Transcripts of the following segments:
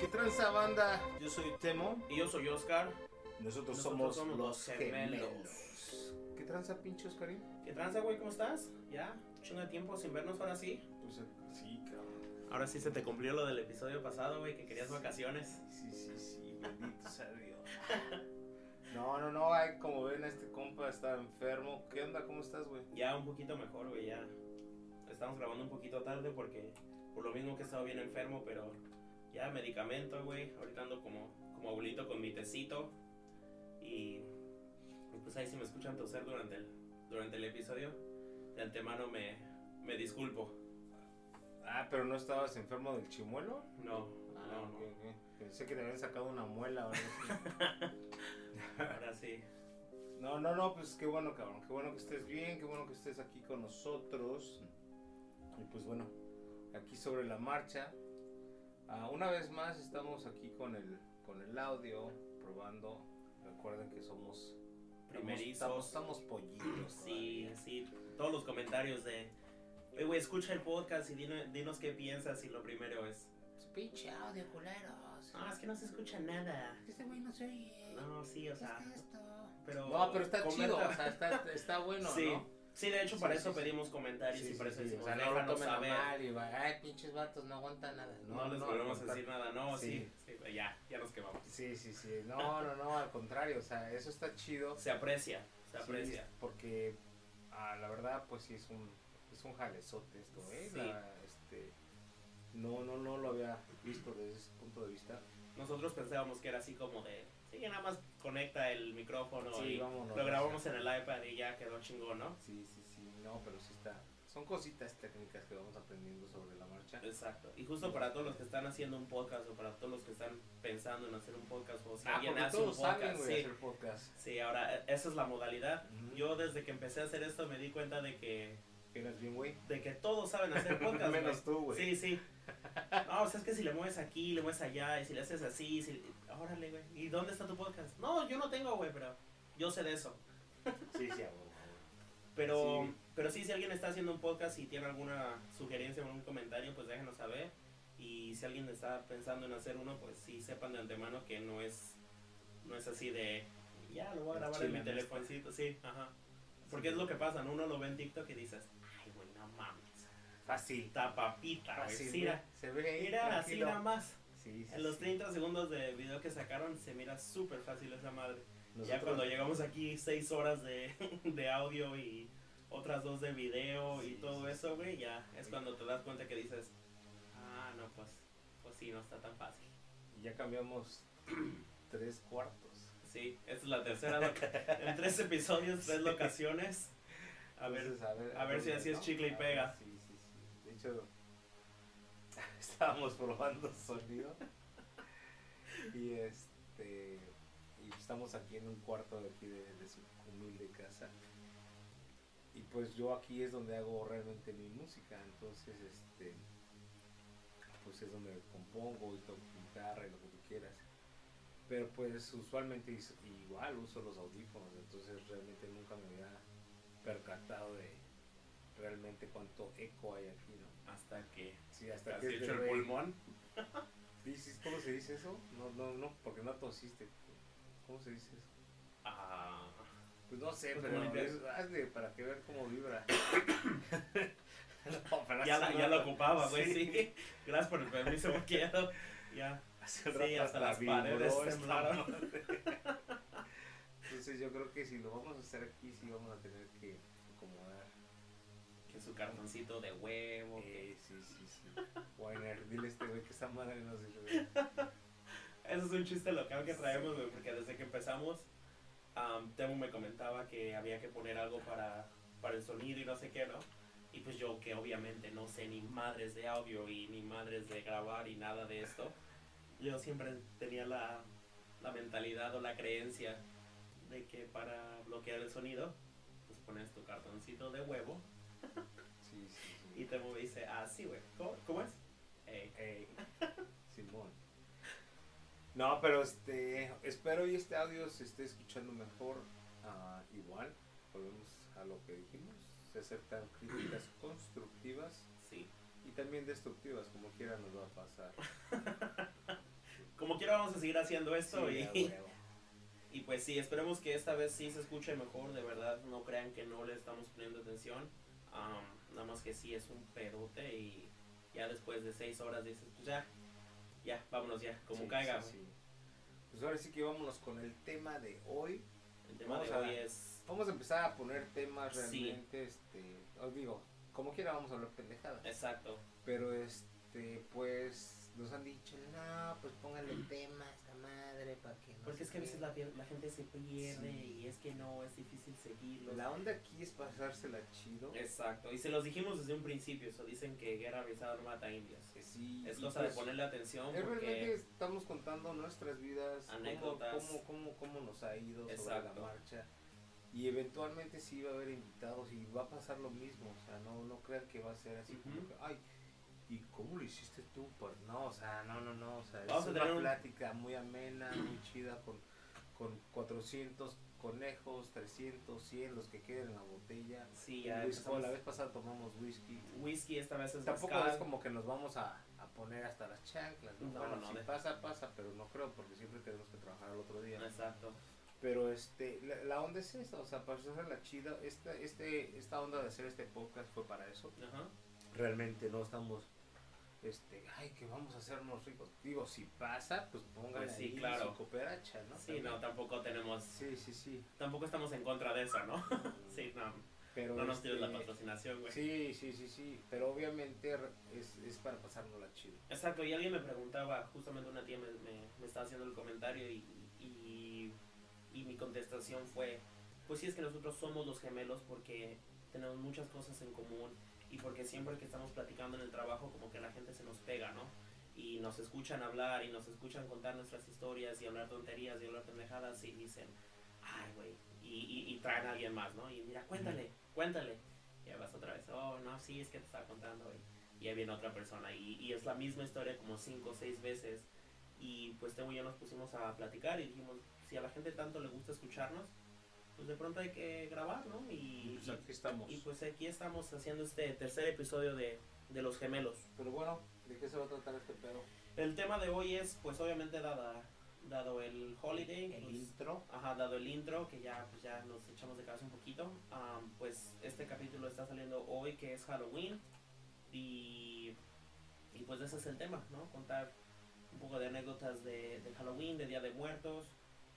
¿Qué tranza banda? Yo soy Temo. Y yo soy Oscar. Nosotros, Nosotros somos, somos los los gemelos. gemelos. ¿Qué tranza pinche Oscarín? ¿Qué tranza, güey? ¿Cómo estás? ¿Ya? ¿Chingo de tiempo sin vernos ahora sí? Pues sí, cabrón. Ahora sí se te cumplió lo del episodio pasado, güey, que querías vacaciones. Sí, sí, sí, bendito sea Dios. No, no, no, ay, como ven, este compa estaba enfermo. ¿Qué onda? ¿Cómo estás, güey? Ya un poquito mejor, güey, ya. Estamos grabando un poquito tarde porque por lo mismo que he estado bien enfermo, pero ya medicamento, güey. Ahorita ando como, como abuelito con mi tecito. Y, y pues ahí si me escuchan toser durante el, durante el episodio, de antemano me, me disculpo. Ah, pero no estabas enfermo del chimuelo. No, Ah, no. Pensé que te habían sacado una muela o algo así. Ahora sí. No, no, no, pues qué bueno, cabrón. Qué bueno que estés bien, qué bueno que estés aquí con nosotros. Y pues bueno, aquí sobre la marcha. Ah, una vez más estamos aquí con el, con el audio, probando. Recuerden que somos Primerizos. Estamos, estamos pollitos. Sí, todavía. sí, todos los comentarios de, "Oye, güey, escucha el podcast y dino- dinos qué piensas y lo primero es, Pues, pinche audio, culeros. ah, es que no se escucha nada. Este güey no se oye. No, sí, o ¿Qué sea, es esto? pero... No, pero está comenta- chido, o sea, está, está bueno, sí, ¿no? sí, de hecho Sí, para sí, eso sí. pedimos comentarios Sí, y sí, eso sí, decimos, o sea, no lo saber. mal y va, ay, pinches vatos, no aguantan nada. No, les volvemos a decir nada, no, Sí. sí, sí, ya, ya nos quemamos. Sí, sí, sí. No, no, no, al contrario, o sea, eso está chido. Se aprecia, se Sí, aprecia. porque ah, la verdad, pues sí es un, es un jalezote esto, ¿eh? Sí. La, este, no, no, no lo había visto desde ese punto de vista. Nosotros pensábamos que era así como de, sí, nada más conecta el micrófono Sí, y vámonos. lo grabamos en el iPad y ya quedó chingón, ¿no? Sí, sí, sí, no, pero sí está. Son cositas técnicas que vamos aprendiendo sobre la marcha. Exacto. Y justo para todos los que están haciendo un podcast o para todos los que están pensando en hacer un podcast o si ah, alguien hace un todos saben, podcast. güey, sí, hacer podcast. sí, ahora e- esa es la modalidad. Yo desde que empecé a hacer esto me di cuenta de que Que bien, güey. de que todos saben hacer podcast. güey. Menos tú, güey. Sí, sí. No, o sea, es que si le mueves aquí, le mueves allá, y si le haces así, si... órale, güey. ¿Y dónde está tu podcast? No, yo no tengo, güey, pero yo sé de eso. Sí, sí, huevo, Pero Sí. pero sí, si alguien está haciendo un podcast y tiene alguna sugerencia o algún comentario, pues déjenos saber. Y si alguien está pensando en hacer uno, pues sí sepan de antemano que no es no es así de ya lo voy a grabar en mi telefoncito, sí, ajá. Porque es lo que pasa, ¿no? uno lo ve en TikTok y dices, ay, güey, no mames. Fácil. Está papita, güey. Fácil, mira, se ve ahí, mira, así nada más. Sí, sí, En los sí. 30 segundos de video que sacaron se mira súper fácil esa madre. Ya cuando llegamos aquí, 6 horas de, de audio y otras dos de video y todo eso, güey, ya es cuando te das cuenta que dices, ah, no, pues, pues sí, no está tan fácil. Y ya cambiamos tres cuartos. Sí, esta es la tercera, en tres episodios, tres locaciones. A ver, Entonces, a ver, a ver si así es chicle y pega. ver, Sí, hecho, estábamos probando sonido. y este. Y estamos aquí en un cuarto de aquí de, de su humilde casa. Y pues yo aquí es donde hago realmente mi música. Entonces, este. Pues es donde compongo y toco guitarra y lo que tú quieras. Pero pues usualmente igual uso los audífonos. Entonces realmente nunca me había percatado de realmente cuánto eco hay aquí, ¿no? Hasta que Sí, hasta has que hecho este el pulmón. dices, ¿Cómo se dice eso? No, no, no, porque no tosiste. ¿Cómo se dice eso? Ah, Pues no sé, Pues pero es- hazle para que vean cómo vibra. No, ya, la, ya lo ocupaba, güey, sí. sí. Gracias por el permiso, porque ya, ya Hace Sí, hasta las paredes esta temblaron. Entonces yo creo que si lo vamos a hacer aquí, sí vamos a tener que acomodar. Que su cartoncito de huevo, que Eh, sí, sí, sí. Weiner, dile a este güey que esta madre no sirve. Eso es un chiste local que traemos, güey, porque desde que empezamos, am, Temu me comentaba que había que poner algo para, para el sonido y no sé qué, ¿no? Y pues yo, que obviamente no sé ni madres de audio y ni madres de grabar y nada de esto, yo siempre tenía la, la mentalidad o la creencia de que para bloquear el sonido, pues pones tu cartoncito de huevo Sí, sí, sí. y Temu me dice, ah, sí, güey, ¿cómo, cómo es? Ey. Ey, Simón. No, pero este, espero y este audio se esté escuchando mejor. ah, igual, volvemos a lo que dijimos. Se aceptan críticas constructivas Sí. y también destructivas, como quiera nos va a pasar. Como quiera vamos a seguir haciendo esto Sí, y, y pues sí, esperemos que esta vez sí se escuche mejor, de verdad, no crean que no le estamos poniendo atención, Am, nada más que sí es un pedote y ya después de seis horas dices, pues ya, ya, vámonos ya, como Sí, caiga. sí, sí. Pues ahora sí que vámonos con el tema de hoy. El tema de Vamos a- hoy es, Vamos a empezar a poner temas realmente, este, os digo, como quiera vamos a hablar pendejadas. exacto, Pero este, pues nos han dicho, no, pues pónganle tema a esta madre para que no. porque es que a qué". veces la, la gente se pierde Sí. y es que no, es difícil seguirlo. La onda aquí es pasársela chido. Exacto, y se los dijimos desde un principio, eso dicen que guerra avisada no mata indios. que sí, Es cosa pues, de ponerle atención es realmente porque... estamos contando nuestras vidas, cómo- Anécdotas. Cómo, cómo, cómo nos ha ido sobre Exacto. la marcha. Y eventualmente sí va a haber invitados y va a pasar lo mismo. O sea, no, no crean que va a ser así como que, ay, ¿y cómo lo hiciste tú? Por... No, o sea, no, no, no. O sea, Vamos a es tener una un- plática muy amena, muy chida con, con 400 conejos, 300, 100, los que queden en la botella. Sí, ya whisky. empezamos- La vez pasada tomamos whisky. Whisky esta vez es Tampoco mezcal. es como que nos vamos a, a poner hasta las chanclas, ¿no? No, bueno, no, si pasa, pasa, pero no creo porque siempre tenemos que trabajar al otro día. Exacto. Pero este, la, la onda es esta, o sea, para hacer la chida, esta, este, esta onda de hacer este podcast fue para eso. Ajá. Realmente no estamos, este, ay, que vamos a hacernos ricos. Digo, si pasa, pues pónganle Pues sí, ahí claro. su cooperacha, ¿no? Sí, También. no, tampoco tenemos, Sí, sí, sí. tampoco estamos en contra de eso, ¿no? Sí, no, Pero no nos tires la este, patrocinación, güey. Sí, sí, sí, sí, pero obviamente es, es para pasárnosla chido. Exacto, y alguien me preguntaba, justamente una tía me, me, me estaba haciendo el comentario y, y, y mi contestación fue, pues sí es que nosotros somos los gemelos porque tenemos muchas cosas en común y porque siempre que estamos platicando en el trabajo como que la gente se nos pega, ¿no? Y nos escuchan hablar y nos escuchan contar nuestras historias y hablar tonterías y hablar pendejadas y dicen, ay, güey, y, y, y traen a alguien más, ¿no? Y mira, cuéntale, cuéntale. Y ya vas otra vez, oh, no, sí, es que te estaba contando, y, y ahí viene otra persona. Y, y es la misma historia como cinco o seis veces. Y pues Temo y yo nos pusimos a platicar y dijimos, si a la gente tanto le gusta escucharnos, pues de pronto hay que grabar, ¿no? Y, Pues aquí estamos. y, y, pues aquí estamos haciendo este tercer episodio de, de Los Gemelos. Pero bueno, ¿de qué se va a tratar este pedo? El tema de hoy es, pues obviamente dada, dado el holiday, El pues, intro. Ajá, dado el intro, que ya, pues, ya nos echamos de cabeza un poquito, am, pues este capítulo está saliendo hoy, que es Halloween, y, y pues ese es el tema, ¿no? Contar un poco de anécdotas de, de Halloween, de Día de Muertos,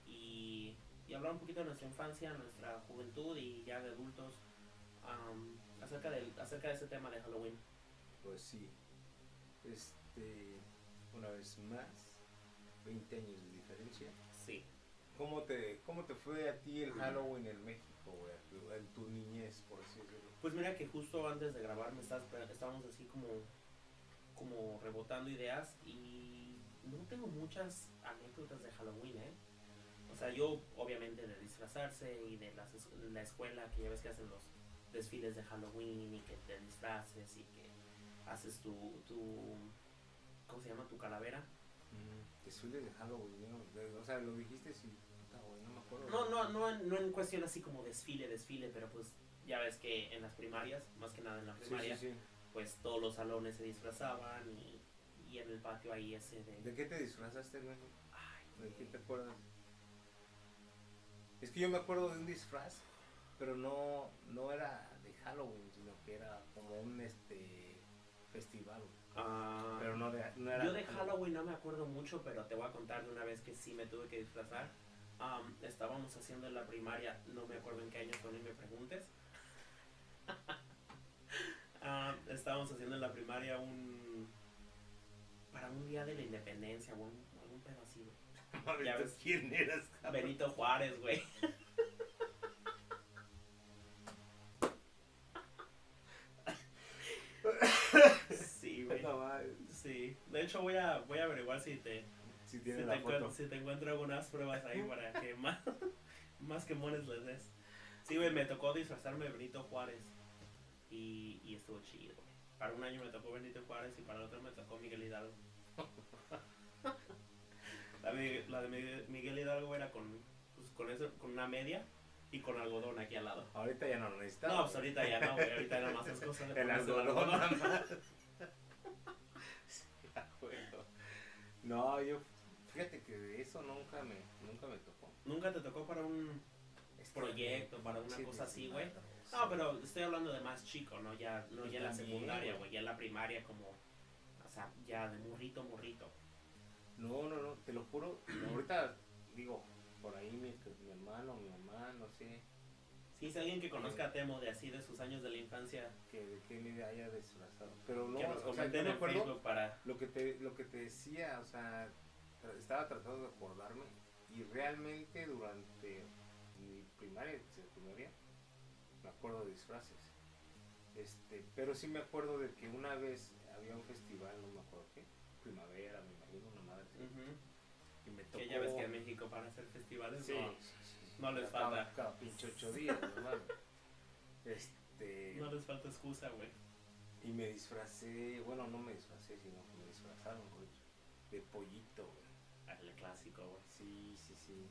y, y hablar un poquito de nuestra infancia, nuestra juventud y ya de adultos, acerca, del, acerca de ese tema de Halloween. Pues sí. Este, una vez más, 20 años de diferencia. Sí. ¿Cómo te, cómo te fue a ti el Halloween en México, güey? En tu niñez, por así decirlo. Pues mira que justo antes de grabar me estás, estábamos así como, como rebotando ideas y no tengo muchas anécdotas de Halloween, ¿eh? O sea, yo obviamente de disfrazarse y de las es- la escuela, que ya ves que hacen los desfiles de Halloween y que te disfraces y que haces tu, tu ¿cómo se llama? Tu calavera. Desfiles de Halloween, O sea, lo dijiste sí. No me acuerdo. No, no, no, en- no en cuestión así como desfile, desfile, pero pues ya ves que en las primarias, más que nada en la Sí, primaria, sí, sí. pues todos los salones se disfrazaban y, y en el patio ahí ese de... ¿De qué te disfrazaste, güey? Ay, ¿De qué te acuerdas? Es que yo me acuerdo de un disfraz, pero no, no era de Halloween, sino que era como un este festival. ah, Pero no, de, no era yo de Halloween no me acuerdo mucho, pero te voy a contar de una vez que sí me tuve que disfrazar. Am, estábamos haciendo en la primaria, no me acuerdo en qué año ni me preguntes. Am, estábamos haciendo en la primaria un... para un día de la independencia o un, algún pedo así, güey. Mames, ya ¿tú ves. ¿Quién eras? cabrón? Benito Juárez, güey. Sí, güey. No. Sí. De hecho voy a voy a averiguar si te Si si te, la encuentro, foto. si te encuentro algunas pruebas ahí para que más más que mones les des. Sí, güey, me tocó disfrazarme de Benito Juárez y, y estuvo chido. güey. Para un año me tocó Benito Juárez y para el otro me tocó Miguel Hidalgo. La, de- la de Miguel- Hidalgo era con, pues, con, eso, con una media y con algodón aquí al lado. Ahorita ya no lo necesitamos. No, pues ahorita ya no, güey. Ahorita nada más es cosa de El algodón algodón. nada más. Sí, acuerdo. No, yo, fíjate que eso nunca me, nunca me tocó. ¿Nunca te tocó para un Este, proyecto, para una sí, cosa así, güey? No, pero estoy hablando de más chico, ¿no? Ya, no ya en la secundaria, güey. Ya en la primaria como... O sea, ya de morrito, morrito. No, no, no, te lo juro. Ahorita, digo, por ahí mi, mi hermano, mi mamá, no sé, Sí, si alguien que conozca a Temo de así, de sus años de la infancia, que qué me haya disfrazado. Pero no, que nos o sea, yo me en acuerdo Facebook para... lo que te, lo que te decía, o sea, estaba tratando de acordarme y realmente durante mi primaria secundaria me acuerdo de disfraces. Este, pero sí me acuerdo de que una vez había un festival, no me acuerdo qué, primavera, me imagino, una madre. Y me tocó. Que ya ves que en México para hacer festivales Sí, no, sí, sí, no les cada- falta. Cada pinche ocho días, hermano. Este. no les falta excusa, güey. Y me disfracé, bueno, no me disfracé, sino que me disfrazaron, güey, de pollito, güey. Ah, El clásico, güey. Sí, sí, sí.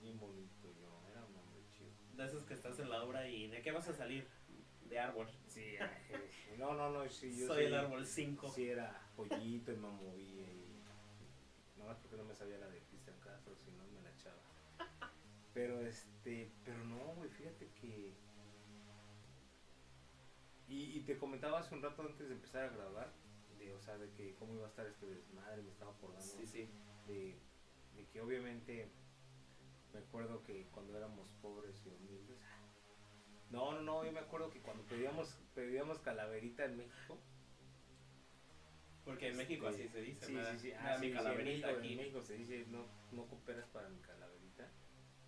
Bien bonito yo, era un hombre chido. De esos que estás en la obra y ¿de qué vas a salir? De árbol. Sí, ay, sí. no, no, no, sí, yo Soy sí- el árbol 5. Sí, era pollito y me movía y. Nomás porque no me sabía la de Cristian Castro, si no me la echaba. Pero este, pero no, güey, fíjate que. Y, y te comentaba hace un rato antes de empezar a grabar, de, o sea, de que cómo iba a estar este desmadre, me estaba acordando Sí, sí. de, de que obviamente me acuerdo que cuando éramos pobres y humildes. No, no, no, yo me acuerdo que cuando pedíamos, pedíamos calaverita en México. Porque en México así se dice. Sí, sí, sí. Ah, sí, mi sí, en calaverita México, aquí. en México se dice no, no cooperas para mi calaverita.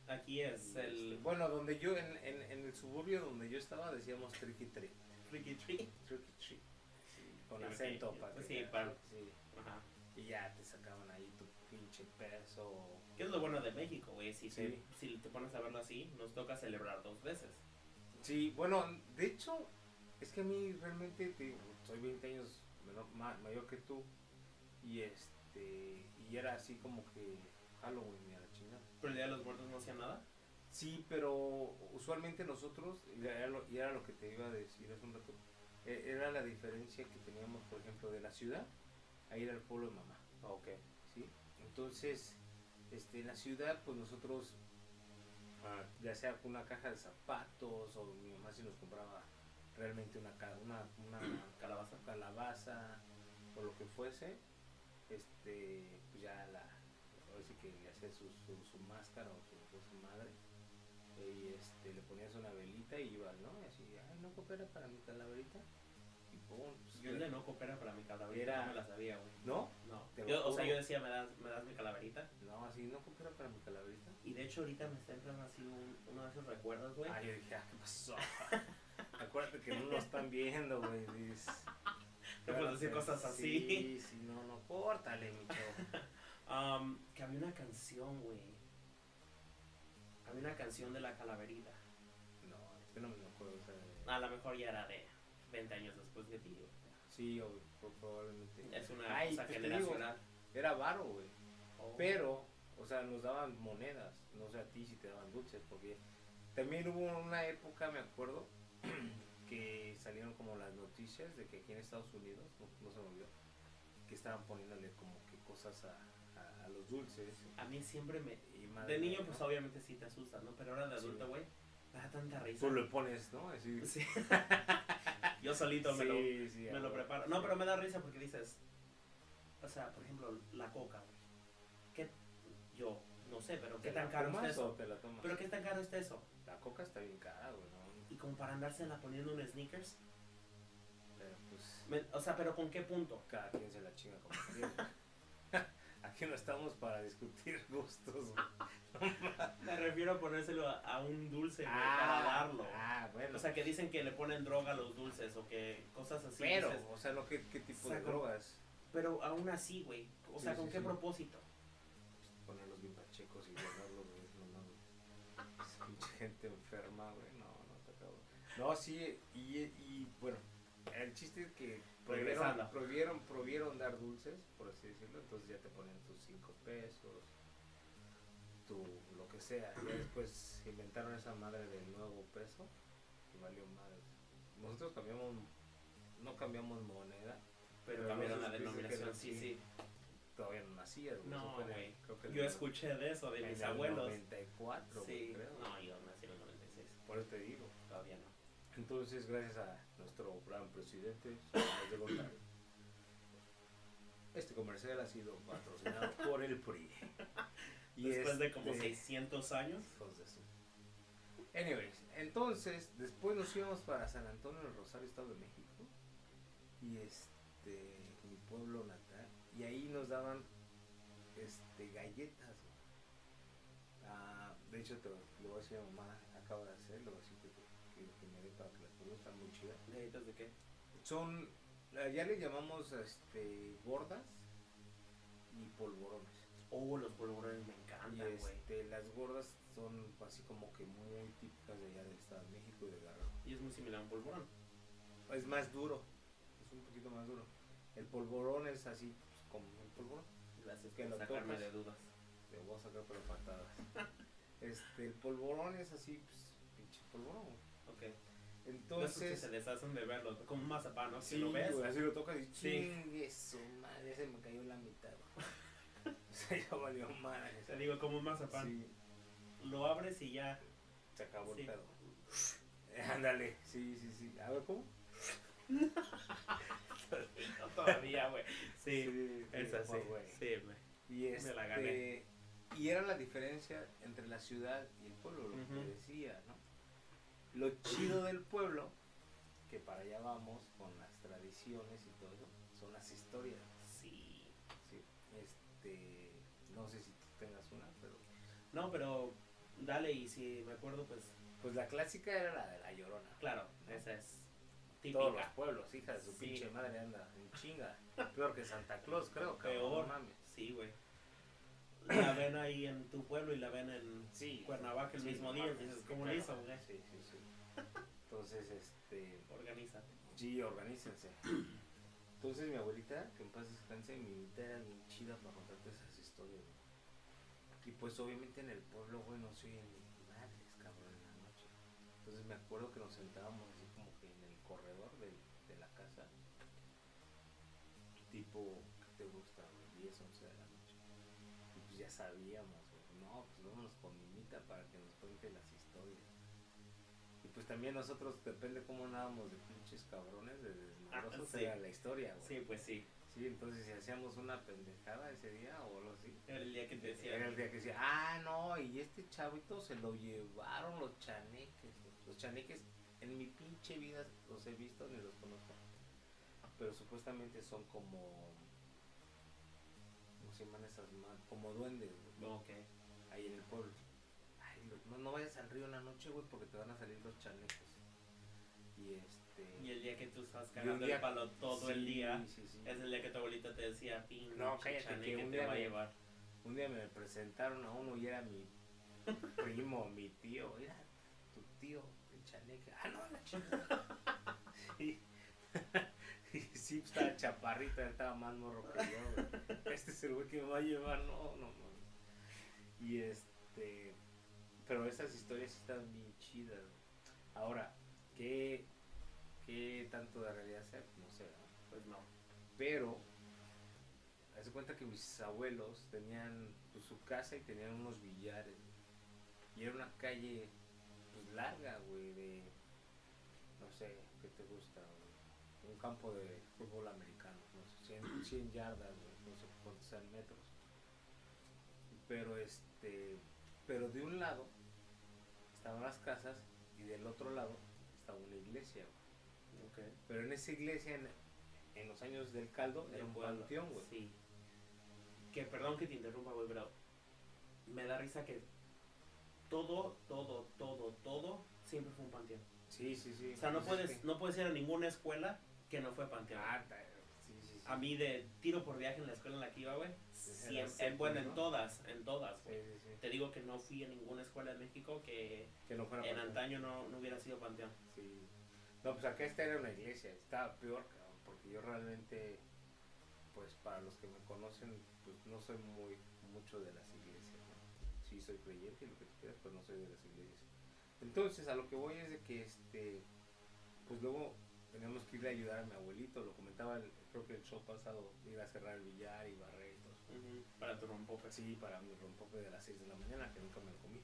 Aquí es Y, este, el bueno, donde yo, en, en, en el suburbio donde yo estaba decíamos tricky tree. Ricky Tree. Tricky tree. Sí, con acento para Sí, para- sí. Ajá. Y ya te sacaban ahí tu pinche peso. ¿Qué es lo bueno de México, güey? Si, te- Sí. si te pones a verlo así, nos toca celebrar dos veces. Sí, bueno, de hecho, es que a mí realmente, te digo, soy 20 años menor- ma- mayor que tú, y este, y era así como que Halloween y a la chingada. Pero el Día de los Muertos no hacía nada. Sí, pero usualmente nosotros, y era lo, y era lo que te iba a decir hace un rato, e- era la diferencia que teníamos, por ejemplo, de la ciudad a ir al pueblo de mamá. Ok. ¿sí? Entonces, este, en la ciudad, pues nosotros, ya sea con una caja de zapatos o mi mamá si nos compraba realmente una, una, una Calabaza. calabaza o lo que fuese, este, pues ya la, ahora sí que le hacía su, su, su máscara o su, o su madre y este, le ponías una velita y ibas, ¿no? Y así, ay, no coopera para mi calaverita. Pues, Yo el de no coopera para mi calaverita Era- no me la sabía, güey. ¿No? No. Te Yo, o sea, yo decía, ¿me das, ¿me das mi calaverita? No, así, no coopera para mi calaverita. Y de hecho ahorita me está entrando así un- uno de esos recuerdos, güey. Ah, yo dije, ah, ¿qué pasó? Acuérdate que no lo están viendo, güey. No puedes decir cosas así. Sí, sí, no, no, córtale, mi chavo. Am, que había una canción, güey. Había una canción de la calaverita. No, es que no me acuerdo. O sea, de- A lo mejor ya era de 20 años después de ti, güey. Sí, probablemente. Es una Ay, cosa pues digo, generacional. Era varo, güey. Oh. Pero, o sea, nos daban monedas. No sé a ti si te daban dulces, porque también hubo una época, me acuerdo, que salieron como las noticias de que aquí en Estados Unidos, no, no se me olvidó, que estaban poniéndole como que cosas a, a, a los dulces. A mí siempre me... De niño, mía, pues ¿no? obviamente sí te asusta, ¿no? Pero ahora de adulto, güey, da tanta risa. Tú le pones, ¿no? Así. Sí. Yo solito me lo, Sí, me lo preparo. No, pero me da risa porque dices, o sea, por ejemplo, la coca, güey. ¿Qué? Yo, no sé, pero ¿qué ¿Te tan caro o eso? te la tomas? ¿Pero qué tan caro está eso? La coca está bien cara, güey, ¿no? Y como para andársela poniendo un sneakers. Pero pues Me- o sea, pero ¿con qué punto? cada quien se la chinga como. Aquí no estamos para discutir gustos. Me refiero a ponérselo a, a un dulce, güey, para darlo. Ah, bueno. O sea, que dicen que le ponen droga a los dulces o que cosas así. pero, dices, o sea, no, ¿qué, qué tipo de Saco- drogas? pero aún así, güey. O Sí, sea, sí, ¿con qué sí. propósito? Ponerlos bien pachecos y llenarlos, güey. No, no, güey. Es pinche gente enferma, güey. No, no, te acabo. No, sí, y, y bueno, el chiste es que Regresando. prohibieron, prohibieron dar dulces, por así decirlo. Entonces ya te ponen tus 5 pesos, tu lo que sea. Ya después inventaron esa madre del nuevo peso y valió madre. Nosotros cambiamos, no cambiamos moneda, Pero Pero cambiaron la denominación, sí, sí. todavía no nacías. güey. No, güey. Yo escuché de eso, de en mis el abuelos. 94, güey, Sí, creo. no, yo nací en el 96, Por eso te digo. todavía no. Entonces, gracias a nuestro gran presidente, de este comercial ha sido patrocinado por el PRI. Y Después de como este- 600 años. Su- Anyways, entonces, después nos íbamos para San Antonio del Rosario, Estado de México. Y este, mi pueblo natal. Y ahí nos daban este, galletas. Ah, de hecho, te, le voy a decir a mamá, acabo de hacer, le voy a decir que, que, que me dé muy. ¿Galletas de qué? Son, ya le llamamos este, gordas y polvorones. Oh, los polvorones me encantan, güey. este, las gordas son así como que muy típicas de allá del Estado de México y de Guerrero. Y es muy similar a un polvorón. Es más duro, es un poquito más duro. El polvorón es así pues, como el polvorón. Gracias Que por sacarme de dudas. Te voy a sacar por patadas. este, el polvorón es así, pues, pinche polvorón. güey. Ok. Entonces se deshacen de verlo, como un mazapán, ¿no? sí, Si lo ves, güey, así lo tocas y chingue su madre, se me cayó la mitad. o sea, ya valió madre. te digo como un mazapán. Sí, Lo abres y ya. se acabó Sí. el pedo. Ándale, sí, sí, sí. A ver, ¿cómo? No, todavía, güey. Sí, sí, es así. mejor, güey. Sí, güey. Y Me la este, gané. y era la diferencia entre la ciudad y el pueblo, lo Ujú. que decía, ¿no? Lo chido del pueblo, que para allá vamos con las tradiciones y todo eso, son las historias. Sí. Sí. Este, no sé si tú tengas una, pero No, pero dale y si me acuerdo, pues pues la clásica era la de la Llorona. claro, esa es Todos los típica. pueblos, hija de su Sí. pinche madre anda en chinga. Peor que Santa Claus, creo, cabrón, Peor. no mames. Sí, güey. La ven ahí en tu pueblo y la ven en Sí. Cuernavaca el Sí, mismo día. dices, qué ¿cómo hizo, güey? Sí, sí, sí. Entonces, este, Organízate. sí, organícense. Entonces mi abuelita, que en paz descanse, mi abuelita era bien chida para contarte esas historias, güey. Y pues obviamente en el pueblo, güey, no se oyen ni madres, cabrón, en la noche. Entonces me acuerdo que nos sentábamos así como que en el corredor del- de, la casa. Tipo, ¿qué te gusta, güey? 10, 11 de la noche. Y pues ya sabíamos, güey, no, pues vámonos con Mimita para que nos cuente las historias. Y pues también nosotros, depende cómo andábamos de pinches cabrones, de desmadrosos, sí. era la historia, güey. Sí, pues sí. Sí, entonces si hacíamos una pendejada ese día o algo así. Era el día que te decía. Era el día que decía, ah, no, y este chavito se lo llevaron los chaneques. güey". Los chaneques en mi pinche vida los he visto ni los conozco. Pero supuestamente son como. ¿Cómo se llaman esas Como duendes, güey, Ok. ahí en el pueblo. Ay, no, no vayas al río en la noche, güey, porque te van a salir los chaneques. Y este. Y el día que tú estás día- el palo todo el día, sí, sí. es el día que tu abuelita te decía, pinche No, cállate, que un te día va a me- llevar. Un día me presentaron a uno y era mi primo, mi tío. Era tu tío, el chaneque. Ah, no, la chica. Sí. Sí, estaba chaparrita, estaba más morro que yo. Este es el güey que me va a llevar. No, no, no. Y este. Pero esas historias están bien chidas. Ahora, ¿qué, ¿qué tanto de realidad sea? No sé. Pues no. Pero, haz de cuenta que mis abuelos tenían pues, su casa y tenían unos billares. Y era una calle pues, larga, güey, de, no sé, ¿qué te gusta? güey? Un campo de fútbol americano, no sé, 100, 100 yardas, no sé cuántos sean metros. Pero, este, pero de un lado estaban las casas y del otro lado estaba una iglesia. Pero en esa iglesia, en, en los años del caldo, era un panteón, güey. Sí. Que perdón que te interrumpa, güey, pero me da risa que todo, todo, todo, todo siempre fue un panteón. Sí, sí, sí. O sea, no puedes, no puedes ir a ninguna escuela que no fue panteón. Ah, ta- sí, sí, sí. A mí de tiro por viaje en la escuela en la que iba, güey, siempre, bueno, en todas, en todas, güey. Te digo que no fui a ninguna escuela en México que Que no fuera en panteón. antaño no, no hubiera sido panteón. Sí. No, pues acá esta era una iglesia. Estaba peor, cabrón, porque yo realmente, pues para los que me conocen, pues no soy muy mucho de las iglesias. ¿no? sí soy creyente y lo que tú quieras, pero no soy de las iglesias. Entonces, a lo que voy es de que, este, pues luego tenemos que ir a ayudar a mi abuelito, lo comentaba el, creo que el show pasado, ir a cerrar el billar y barrer y todo eso. Para tu rompope. Sí, para mi rompope de las 6 de la mañana, que nunca me lo comí.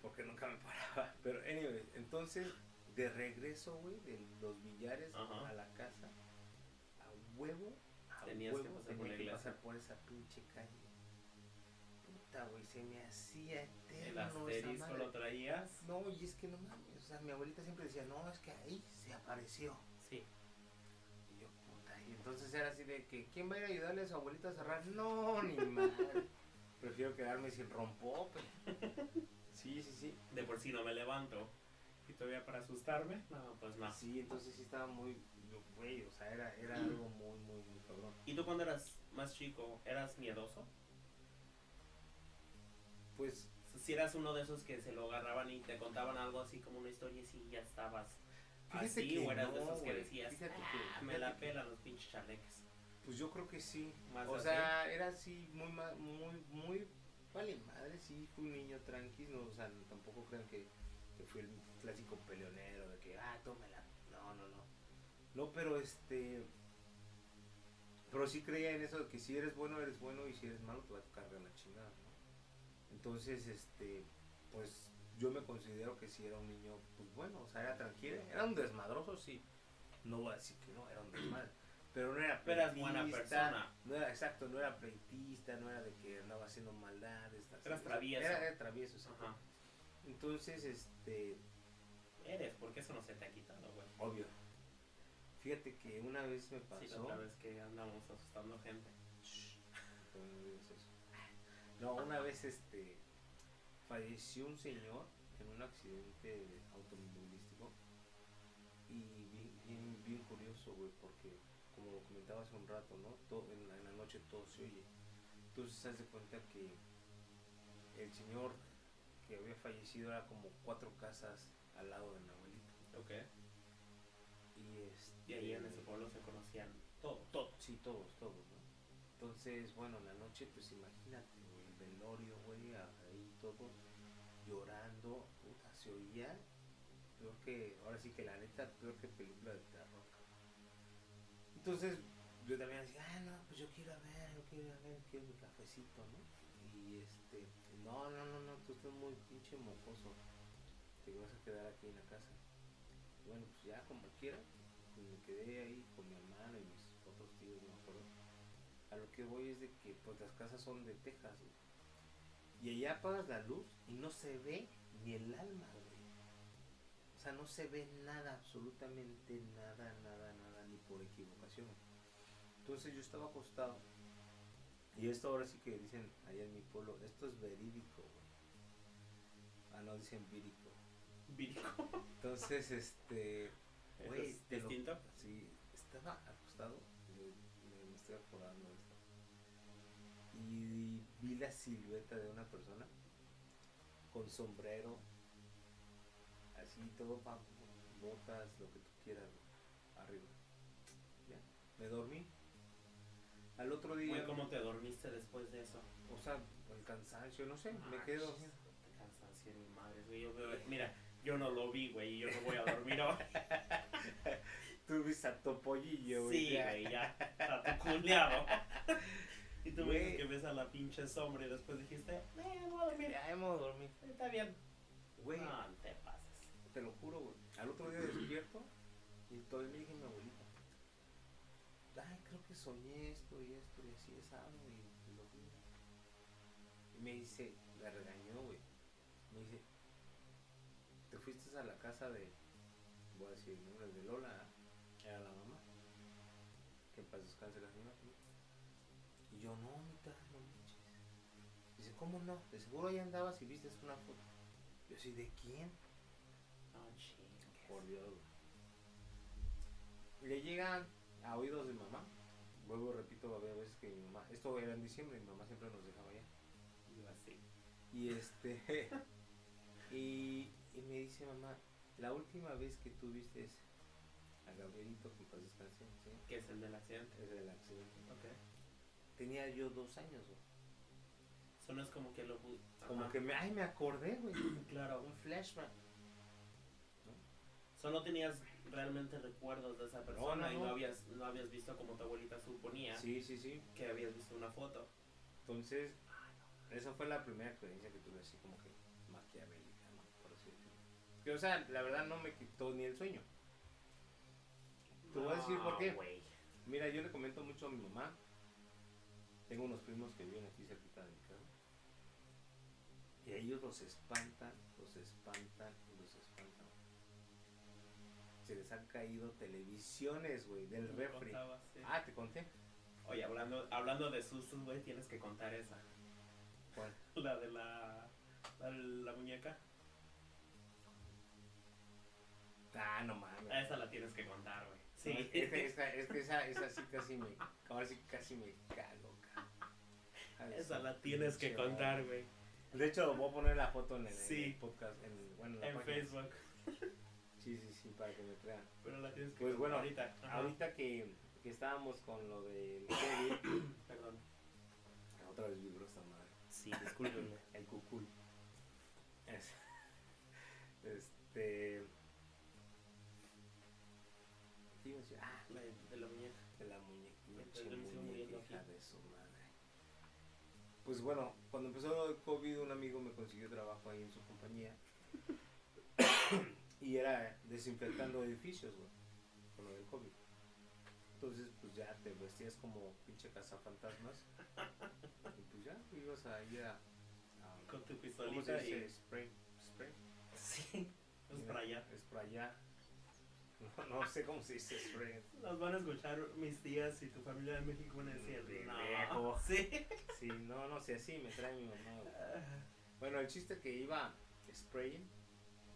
Porque nunca me paraba. Pero, anyway, entonces, de regreso, güey, de los billares a la casa, a huevo, a Tenías que huevo, pasar por tenía que iglesia. pasar por esa pinche calle. Puta, güey, se me hacía El eterno esa asterisco madre. lo traías. No, y es que no mames, o sea, mi abuelita siempre decía, no, es que ahí se apareció. Sí. Y yo, puta, y entonces era así de que, ¿quién va a ir a ayudarle a su abuelita a cerrar? No, ni madre. Prefiero quedarme sin rompope. Sí, sí, sí. De por sí no me levanto. Y todavía para asustarme, no, pues no. Sí, entonces sí estaba muy, güey, o sea, era, era algo muy, muy, muy cabrón. ¿Y tú cuando eras más chico, eras miedoso? Pues, Si eras uno de esos que se lo agarraban y te contaban algo así como una historia y sí, ya estabas Fíjate así, que o eras de no, esos que decías, Fíjate que- "Ah, me la pelan los pinches charleques. pues yo creo que sí. Más O así. sea, era así, muy, muy, muy, vale madre, sí, fui un niño tranqui, no, o sea, tampoco crean que, que fui el clásico peleonero de que, ah, tómela. No, no, no. No, pero este, pero sí creía en eso de que si eres bueno, eres bueno y si eres malo, te va a tocar de la chingada. Entonces, este, pues yo me considero que sí era un niño, pues bueno, o sea, era tranquilo, era un desmadroso, sí. No voy a decir que no, era un desmadre. Pero no era eras buena persona. No era, exacto, no era pleitista, no era de que andaba haciendo maldades. Eras travieso. Era, era travieso. Ajá. Entonces, este, Eres, porque eso no se te ha quitado, güey. obvio. Fíjate que una vez me Sí, la pasó. otra vez que andamos asustando gente. Shh, no una vez este falleció un señor en un accidente automovilístico y bien, bien, bien curioso, güey, porque como lo comentaba hace un rato, ¿no? Todo, en, la, en la noche todo se oye. Entonces se hace cuenta que el señor que había fallecido era como cuatro casas al lado de mi abuelito. Ok. Y, este, Y ahí en ese pueblo se conocían todos. todos, sí, todos, todos, ¿no? Entonces, bueno, en la noche, pues imagínate, velorio, güey, ahí todos llorando, puta, se oía, peor que, ahora sí que la neta, peor que película de terror. Entonces, yo también decía, ah, no, pues yo quiero ver, yo quiero ver, quiero mi cafecito, ¿no? Y este, no, no, no, no, tú estás muy pinche mocoso, te vas a quedar aquí en la casa. Bueno, pues ya como quiera, pues me quedé ahí con mi hermano y mis otros tíos, no me acuerdo. A lo que voy es de que pues las casas son de Texas. Y allá apagas la luz y no se ve ni el alma, güey. O sea, no se ve nada, absolutamente nada, nada, nada, ni por equivocación. Entonces yo estaba acostado. Y esto ahora sí que dicen allá en mi pueblo, esto es verídico, güey. Ah, no, dicen vírico. Vírico. Entonces, este, güey, ¿Es lo- distinto? Sí, estaba acostado, me- me estoy acordando de esto. Y vi la silueta de una persona con sombrero, así todo, pa- botas, lo que tú quieras, arriba. Ya, me dormí. Al otro día, ¿cómo te dormiste después de eso? o sea, el cansancio, no sé, me Ah, chis, dormido. Cansancio güey. Yo veo- mira, yo no lo vi, güey, y yo no voy a dormir hoy. Tú viste a Topollillo, güey. Sí, güey, ya. Está tu culeado. Y tú me que ves a la pinche sombra y después dijiste, eh, voy a dormir. Ya hemos dormido. Está bien. Güey, No, te pases. te lo juro, güey. Al otro día despierto y todavía le dije a mi abuelita. Ay, creo que soñé esto y esto y así es algo y lo. Y me dice, la regañó, güey. Me dice, te fuiste a la casa de, voy a decir el nombre de Lola, ¿ah? era la mamá. Que paz descanse la. ¿no? Y yo, no, mitad, no manches. Dice, ¿cómo no? De seguro ahí andabas y viste una foto. Yo sí, ¿de quién? No, chingues. Por Dios. güey. Le llegan a oídos de mamá. Luego repito, había veces que mi mamá, esto era en diciembre, mi mamá siempre nos dejaba allá. Yo así. Y este, y, y me dice mamá, la última vez que tú viste a Gabrielito, que paz descanse, ¿sí? ¿Qué es el del accidente? Es el accidente. Ok. Tenía yo dos años, güey. Eso no es como que lo... pu- Como Ajá. que me, ay, me acordé, güey. Claro. Un flashback. Solo tenías realmente recuerdos de esa persona no, y no no. habías, no habías visto como tu abuelita suponía Sí, sí, sí. que habías visto una foto. Entonces, esa fue la primera experiencia que tuve así como que maquiavélica, ¿no? Por así decirlo. Que, o sea, la verdad no me quitó ni el sueño. Te voy a decir por qué. No, güey. Mira, yo le comento mucho a mi mamá. Tengo unos primos que viven aquí cerquita de mi casa. Y a ellos los espantan, los espantan y los espantan. Se les han caído televisiones, güey, del Me refri. contabas, sí. Ah, te conté. Oye, hablando, hablando de sustos, güey, tienes que contar esa. ¿Cuál? La de la, la, de la muñeca. Ah, no mames. Esa la tienes que contar, güey. Sí. No, es que esta- es que esa, esa sí casi me. Ahora sí casi me cago, Esa la tienes que contar, güey. De hecho, voy a poner la foto en el, en Sí. el podcast. En, bueno, en la En página. Facebook. Sí, sí, sí, para que me crean. Pero la tienes que Pues contar bueno, ahorita. Ajá. Ahorita que, que estábamos con lo del COVID, Perdón. otra vez vibró esta madre. Sí, discúlpenme. El cucuy. Es- este. Ah, La de, de la muñeca. de la yo me sigo muñeca, de su madre. Pues bueno, cuando empezó del COVID, un amigo me consiguió trabajo ahí en su compañía. y era desinfectando edificios, güey. Con lo del COVID. Entonces, pues ya te vestías como pinche cazafantasmas. y pues ya, ibas ahí a. a Con tu ¿Cómo se pistolita dice? y. Spray. Spray. Sí. Es para allá. Sprayar. No, no sé cómo se dice spray. Nos van a escuchar mis tías y tu familia de México van a decir, Pendejo. no. Sí. Sí, no, no sé, así me trae mi mamá. güey. Bueno, el chiste que iba spraying.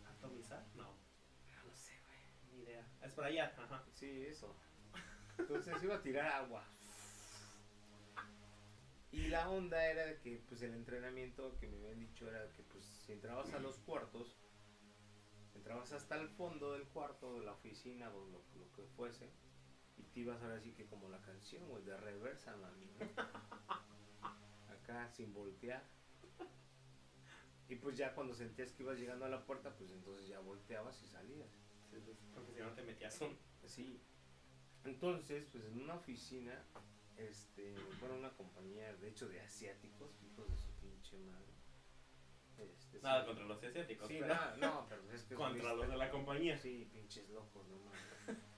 ¿Atomizar? No. No sé, güey. Ni idea. Es para allá. Ajá. Sí, eso. Entonces iba a tirar agua. Y la onda era que pues el entrenamiento que me habían dicho era que pues si entrabas a los cuartos, entrabas hasta el fondo del cuarto, de la oficina o lo, lo que fuese, y te ibas ahora sí que como la canción, güey, de reversa, mami. ¿no? Acá sin voltear. Y pues ya cuando sentías que ibas llegando a la puerta, pues entonces ya volteabas y salías. Porque si no te metías un. Sí. Entonces, pues en una oficina, este, bueno, una compañía, de hecho, de asiáticos, hijos de su pinche madre. Este, Nada sí. contra los asiáticos. Sí, pero nada, no, pero es que... contra los de la compañía. Sí, pinches locos, no mames.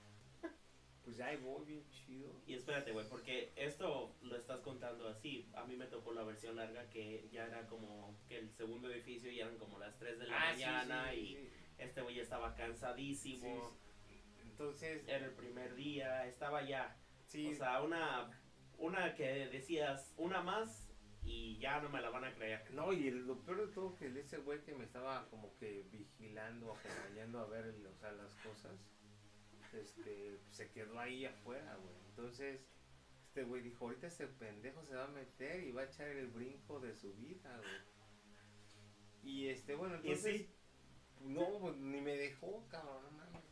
Pues ya ahí voy bien chido. Y espérate, güey, porque esto lo estás contando así. A mí me tocó la versión larga que ya era como que el segundo edificio y eran como las 3 de la Ah, mañana sí, y sí, este güey estaba cansadísimo. Entonces, Era el primer día, estaba ya. sí, O sea, una, una que decías una más y ya no me la van a creer. No, y el- lo peor de todo que ese güey que me estaba como que vigilando, acompañando a ver o sea, las cosas, este, se quedó ahí afuera, güey. Entonces, este güey dijo, ahorita este pendejo se va a meter y va a echar el brinco de su vida, güey. Y este, bueno, Y entonces, sí, no, pues, ni me dejó, cabrón, no mames.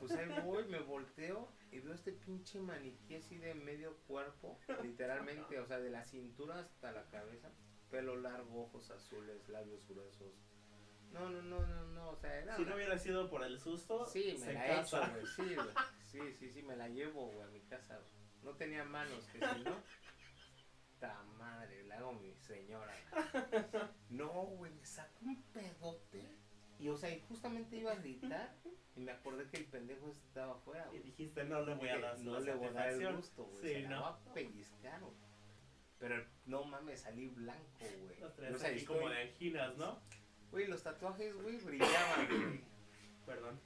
Pues ahí voy, me volteo y veo este pinche maniquí así de medio cuerpo, literalmente, o sea, de la cintura hasta la cabeza, pelo largo, ojos azules, labios gruesos. No, no, no, no, no, o sea, era si una- no hubiera sido por el susto, Sí, me se la he hecho, sí. Sí, sí, sí, me la llevo, güey, a mi casa. No tenía manos, que si no, ta madre, la hago mi señora. No, güey, me sacó un pedote. Y, o sea, y justamente iba a gritar y me acordé que el pendejo estaba afuera, Y güey. dijiste, no le voy a dar no la le voy a dar el gusto, güey. Sí, se la ¿no? va a pellizcar, güey. Pero no mames, salí blanco, güey. Los tres O sea, aquí estoy- como de anginas, ¿no? Güey, los tatuajes, güey, brillaban, güey. Perdón.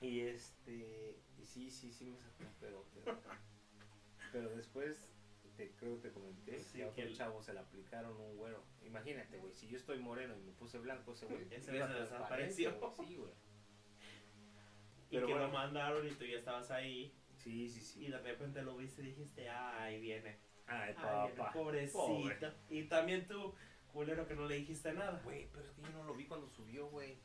Y este, y sí, sí, sí me sacó un güey. Pero después, te, creo que te comenté, Sí, que a otro que el- chavo se le aplicaron un güero. Imagínate, güey, si yo estoy moreno y me puse blanco, ese güey. Ese transparente, desapareció. güey, Sí, güey. Y Pero que lo mandaron y tú ya estabas ahí. Sí, sí, Y sí. de repente lo viste y dijiste, ay, viene. Ay, papá. pobrecito. Pobre. Y también tú, culero, que no le dijiste nada. Güey, pero es que yo no lo vi cuando subió, güey.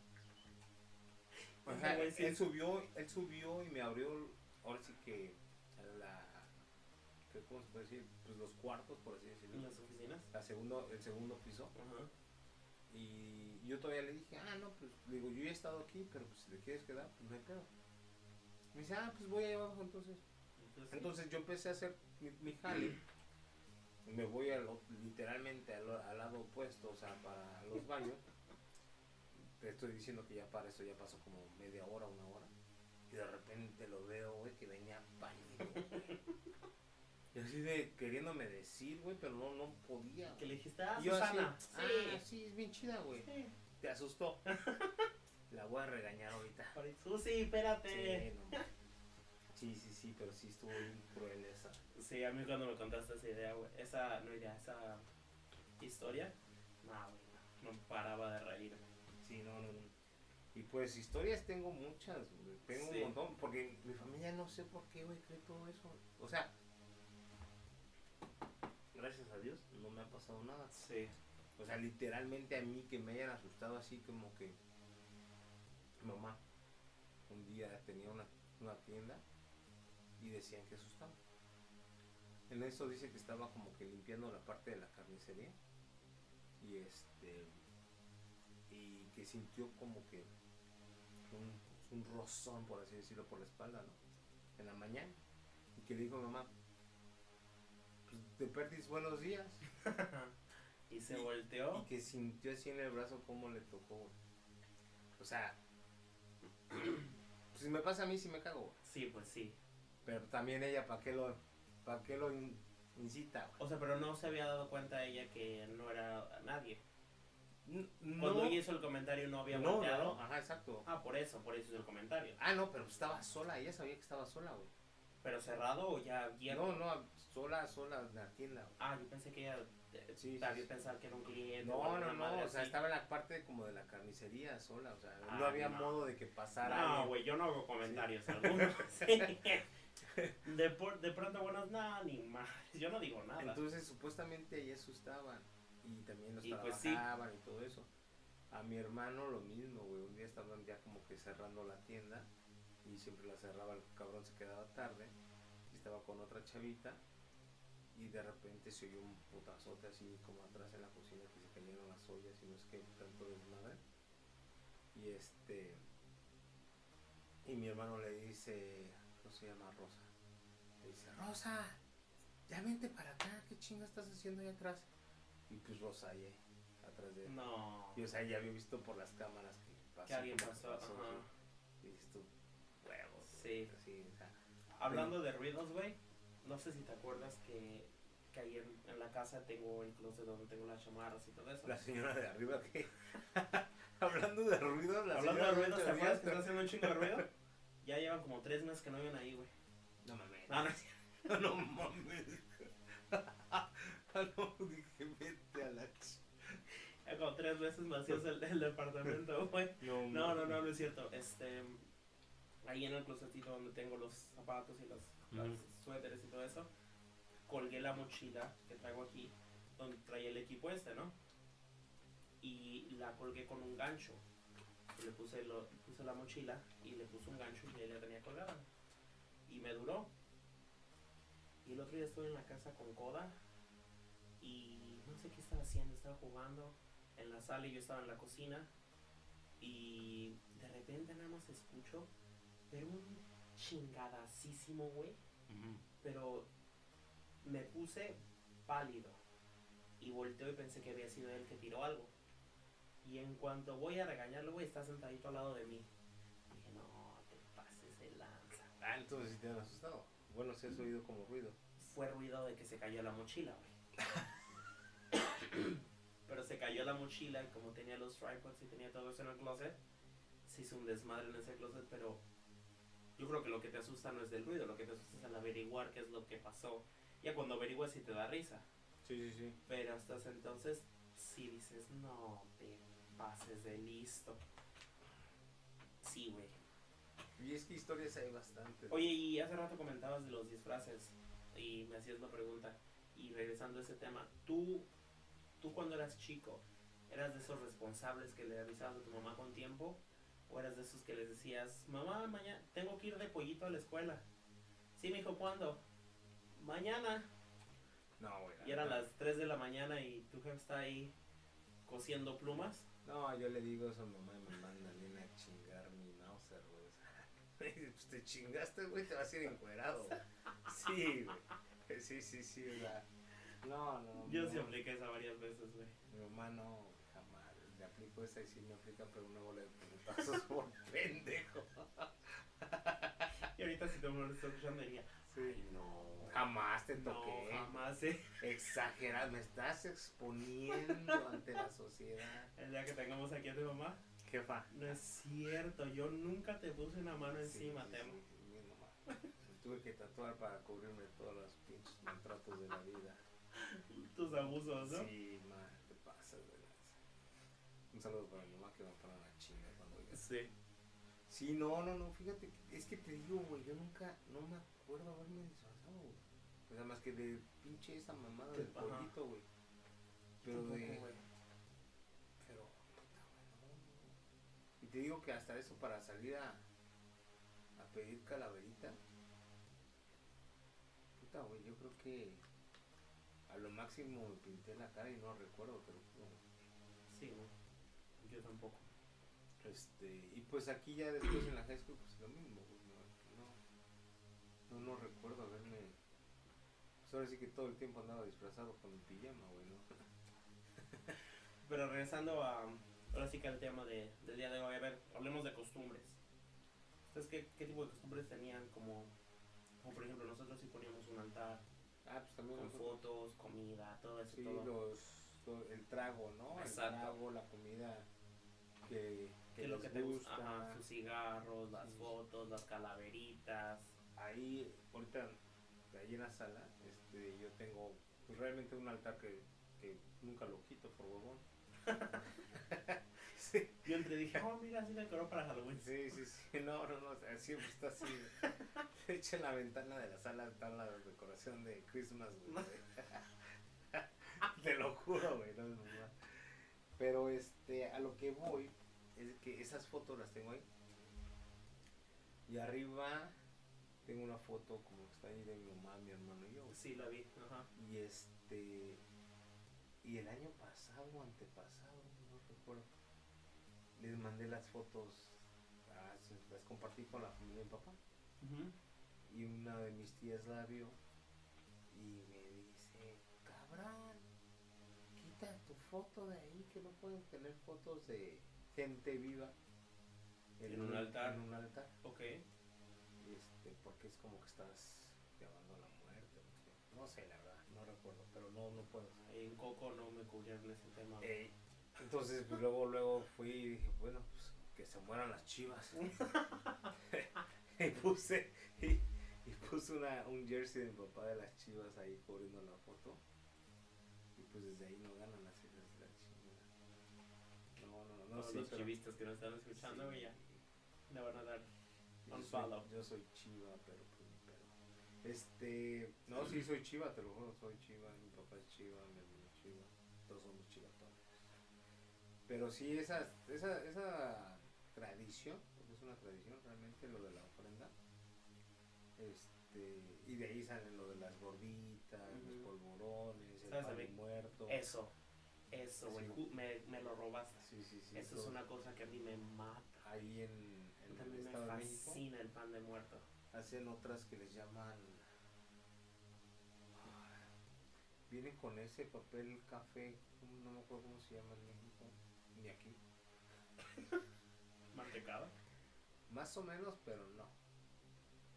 O sea, güey él subió, él subió y me abrió, ahora sí que, ¿cómo se puede decir? Pues los cuartos, por así decirlo. ¿En las oficinas? La segundo, el segundo piso. Ajá. Y yo todavía le dije, ah, no, pues, le digo, yo ya he estado aquí, pero pues si te quieres quedar, pues no hay pedo. Me dice, ah, pues voy allá abajo entonces. Entonces, yo empecé a hacer mi, mi jale. Me voy al o- literalmente al, al lado opuesto, o sea, para los baños. Te estoy diciendo que ya para eso ya pasó como media hora, una hora. Y de repente lo veo, güey, que venía pánico, güey. Y así de queriéndome decir, güey, pero no, no podía. Que le dijiste, ah, Y yo así, Susana. ah, sí, es bien chida, güey. sí. Te asustó. La voy a regañar ahorita. sí. Susi, espérate. Sí, no sí, sí, sí, pero sí estuvo bien cruel esa. Sí, a mí cuando me contaste esa idea, güey, esa, no idea, esa historia, no, güey, no, no paraba de reír. Sí, no, no, no. Y pues historias tengo muchas, güey. Tengo Sí. un montón, porque mi familia no sé por qué, güey, cree todo eso. O sea, gracias a Dios no me ha pasado nada. Sí, O sea, literalmente a mí que me hayan asustado así como que mamá un día tenía una, una tienda y decían que asustaba. En eso dice que estaba como que limpiando la parte de la carnicería y este y que sintió como que un, un rozón por así decirlo por la espalda, ¿no? En la mañana y que le dijo mamá te perdís buenos días y se Y- volteó. y que sintió así en el brazo como le tocó, güey. O sea, si me pasa a mí, sí me cago, güey. Sí, pues sí. Pero también ella, ¿para qué lo, para qué lo in- incita, O sea, pero no se había dado cuenta ella que no era nadie. güey? N- Cuando No, ella hizo el comentario no había no, volteado. no, ajá, exacto. Ah, por eso, por eso hizo el comentario. Ah, no, pero estaba sola, ella sabía que estaba sola, güey. ¿Pero cerrado o ya abierto? No, no, sola, sola en la tienda, güey. Ah, yo pensé que ella eh, Sí, sí, sí. pensar que era un cliente. No, no, no, o sea, estaba en la parte como de la carnicería sola, o sea, Ah, no había no. modo de que pasara No, alguien. güey, yo no hago comentarios algunos. De, por- de pronto, buenos, no, ni más. Yo no digo nada. Entonces, supuestamente ahí asustaban y también los Y pues trabajaban y todo eso. A mi hermano lo mismo, güey. Un día estaban ya como que cerrando la tienda y siempre la cerraba, el cabrón se quedaba tarde y estaba con otra chavita y de repente se oyó un putazote así como atrás en la cocina que se cayeron las ollas y no es que tanto desmadre. Y este... Y mi hermano le dice, ¿cómo se llama? Rosa. Le dice, Rosa, ya vente para acá, ¿qué chinga estás haciendo ahí atrás? Y pues Rosa ahí, atrás de él. No. Y o sea, ya había visto por las cámaras que pasó. Que alguien pasó, sí. Y dices tú, huevos. Sí. Así, o sea, Hablando de ruidos, güey, no sé si te acuerdas que, que ahí en, en la casa tengo el closet donde tengo las chamarras y todo eso. la señora de arriba que... Hablando de ruidos, la Hablando de señora ruidos, ¿te acuerdas que está- haciendo un chingo de ruido? Ya llevan como tres meses que no viven ahí, güey. No mames. No, no, cierto. No mames. no, dije, vete a la ch... Ya como tres veces vacíos el, el departamento, güey. No, No, no, no, mames. no es cierto. Este, ahí en el closetito donde tengo los zapatos y los, suéteres y todo eso, colgué la mochila que traigo aquí, donde traía el equipo este, ¿no? Y la colgué con un gancho. Le puse, lo, puse la mochila y le puse un gancho y ahí la tenía colgada. Y me duró. Y el otro día estuve en la casa con Coda y no sé qué estaba haciendo, estaba jugando en la sala y yo estaba en la cocina y de repente nada más escucho, pero un chingadasísimo, güey. Pero me puse pálido y volteo y pensé que había sido él que tiró algo. Y en cuanto voy a regañarlo, güey, está sentadito al lado de mí. Dije, no, te pases de lanza. Ah, entonces sí te han asustado. Bueno, si has oído como ruido. Fue ruido de que se cayó la mochila, güey. Pero se cayó la mochila y como tenía los tripods y tenía todo eso en el closet, se hizo un desmadre en ese closet, pero yo creo que lo que te asusta no es del ruido, lo que te asusta es el averiguar qué es lo que pasó. Ya cuando averiguas sí te da risa, Sí, sí, sí. pero hasta ese entonces sí dices, no te pases de listo. Sí, güey. Y es que historias hay bastantes. Oye, y hace rato comentabas de los disfraces y me hacías la pregunta. Y regresando a ese tema, ¿tú, tú cuando eras chico, eras de esos responsables que le avisabas a tu mamá con tiempo? ¿O eras de esos que les decías, mamá, mañana tengo que ir de pollito a la escuela? Sí, me dijo, ¿cuándo? Mañana. No, güey. Y eran las 3 de la mañana y tu jefe está ahí cosiendo plumas. No, yo le digo eso a mamá y me mandan a chingar mi Mauser, güey. Pues te chingaste, güey, te vas a ir encuerado. güey. Sí, güey. Sí, sí, sí, o sea. No, no. Yo no. sí apliqué esa varias veces, güey. Mi mamá no, aplico esa y sí me aplica, pero una bola de putazos por pendejo. Y ahorita si te lo estás escuchando diría, Sí. no. Jamás te No, toqué. jamás, eh. Exagerado, me estás exponiendo ante la sociedad. El día que tengamos aquí a tu mamá, Jefa. no es cierto, yo nunca te puse una mano Sí, encima, sí, Temo. sí, mi mamá. Me tuve que tatuar para cubrirme todos los pinches maltratos de la vida. Tus abusos, ¿no? Sí, ma, te pasas lanza. Un saludo para mi mamá que me pone la chinga cuando oiga. Sí. Sí, no, no, no, fíjate, es que te digo, güey, yo nunca, no me acuerdo haberme disfrazado, güey. O sea, más que de pinche esa mamada del Ajá. pollito, güey. Pero de... Pero, puta, güey. Y te digo que hasta eso para salir a, a pedir calaverita. Puta, güey, yo creo que a lo máximo me pinté la cara y no recuerdo, pero Sí, güey. Yo tampoco. Este, y pues aquí ya después en la high school, pues lo mismo, no, no, no, recuerdo haberme, pues ahora sí que todo el tiempo andaba disfrazado con mi pijama, güey, ¿no? Pero regresando a, ahora sí que al tema de, del día de hoy, a ver, hablemos de costumbres. ¿Ustedes qué, qué tipo de costumbres tenían? Como, como por ejemplo, nosotros sí poníamos un altar Ah, pues también con nosotros- fotos, comida, todo eso, Sí, todo. los, el trago, ¿no? Exacto. El trago, la comida que, ¿Qué que lo que te gusta? Ajá, sus cigarros, las Sí. fotos, las calaveritas. Ahí, ahorita, ahí en la sala, este, yo tengo pues, realmente un altar que, que nunca lo quito por huevón. sí, Yo entre dije, oh, mira, así decoró para Halloween. sí, sí, sí, no, no, no, siempre está así. De hecho, en la ventana de la sala está la decoración de Christmas, güey. Te lo juro, güey, no es mamá. Pero este, a lo que voy es que esas fotos las tengo ahí. Y arriba tengo una foto como que está ahí de mi mamá, mi hermano y yo. Sí, la vi. Ajá. Y este. Y el año pasado o antepasado, no recuerdo. Les mandé las fotos. ah, las compartí con la familia de mi papá. Y una de mis tías la vio. Y me dice: Cabrón, quita tu foto de ahí, que no pueden tener fotos de gente viva. En un altar. En un altar. Ok. Este, porque es como que estás llamando a la muerte. no sé. La verdad, no recuerdo, pero no, no puedo. En Coco no me cubrieron ese tema. Entonces, pues, luego, luego fui y dije, bueno, pues que se mueran las chivas. y puse, y, y puse una, un jersey de mi papá de las chivas ahí cubriendo la foto. Y pues desde ahí no ganan las hijas de la chingada. No, los pero- chivistas que nos están escuchando, sí, güey, ya le van a dar. Yo Unfollow. soy, yo soy chiva, pero pues ni pedo. Este, no, sí soy chiva, te lo juro, soy chiva, mi papá es chiva, mi hermano es chiva, todos somos chivatones. Pero sí, esa, esa, esa tradición, porque es una tradición realmente lo de la ofrenda, este, y de ahí salen lo de las gorditas, los polvorones, el ¿Sabes a pan muerto. Eso, eso, güey. Sí. ju- Me, me lo robaste. Sí, sí, sí. Eso es una cosa que a mí me mata. Ahí en, en el También me Estado de México. fascina el pan de muerto. hacen otras que les llaman vienen con ese papel café no me acuerdo cómo se llama en México ni aquí ¿Mantecado? más o menos pero no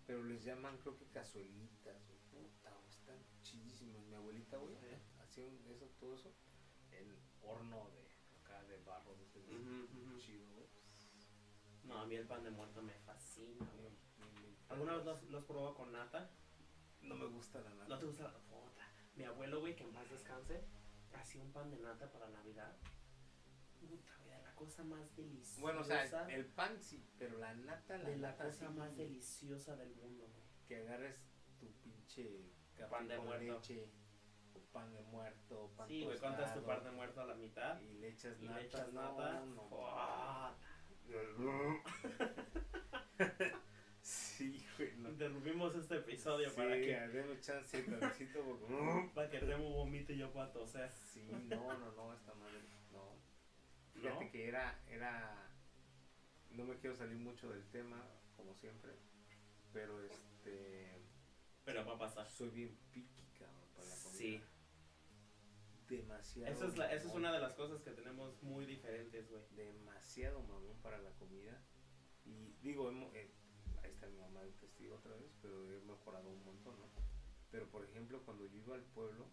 pero les llaman creo que cazuelitas güey. puta están chidísimos mi abuelita güey Sí. hacía eso todo eso en horno de acá de barro de ese chido No, a mí el pan de muerto me fascina, güey. ¿Alguna vez lo has, perros. lo has probado con nata? no me gusta la nata ¿No te gusta la puta? Mi abuelo, güey, que en paz descanse, hacía un pan de nata para Navidad. Puta, güey, la cosa más deliciosa. Bueno, o sea, el pan sí, pero la nata, la de la nata cosa sí, más deliciosa del mundo, güey. Que agarres tu pinche Pan de muerto. leche, pan de muerto, pan Sí, güey, cortas tu pan de muerto a la mitad y le echas y nata, le echas no, nata. no. Sí, güey. No. Interrumpimos este episodio sí, para que denme chance tantito porque... para que Remo vomite y yo pueda toser. Sí, no, no, no, esta madre, no. ¿No? Fíjate que era, era, no me quiero salir mucho del tema, como siempre, pero este, Pero va a pasar. soy bien piqui, cabrón, para la comida. Sí. Demasiado. Esa es, la, es una de las cosas que tenemos muy diferentes, güey. Demasiado mamón para la comida. Y digo, hemo- eh, ahí está mi mamá de testigo otra vez, pero he mejorado un montón, ¿no? Pero por ejemplo, cuando yo iba al pueblo,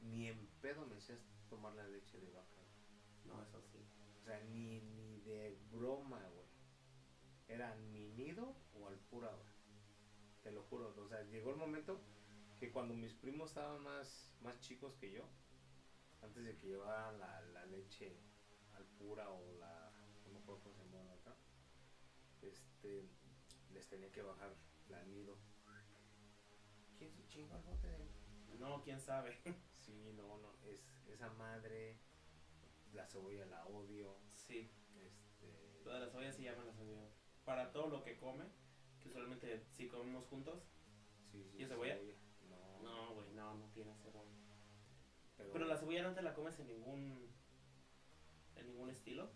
ni en pedo me hacías tomar la leche de vaca. No, eso sí. O sea, ni, ni de broma, güey. Era ni nido o al pura, güey. Te lo juro. O sea, llegó el momento que cuando mis primos estaban más, más chicos que yo, antes de que llevaran la, la leche al pura o la. No me acuerdo cómo se llama acá. Este. Les tenía que bajar la nido. ¿Quién se chingó el bote? No, quién sabe. Sí, no, no. Es esa madre. La cebolla la odio. Sí. Este. De las ollas sí llaman las ollas. Para todo lo que come, que usualmente si comemos juntos. Sí, sí, ¿Y cebolla? No, No, güey, no, no tiene cebolla. Pero, Pero la cebolla no te la comes en ningún. en ningún estilo.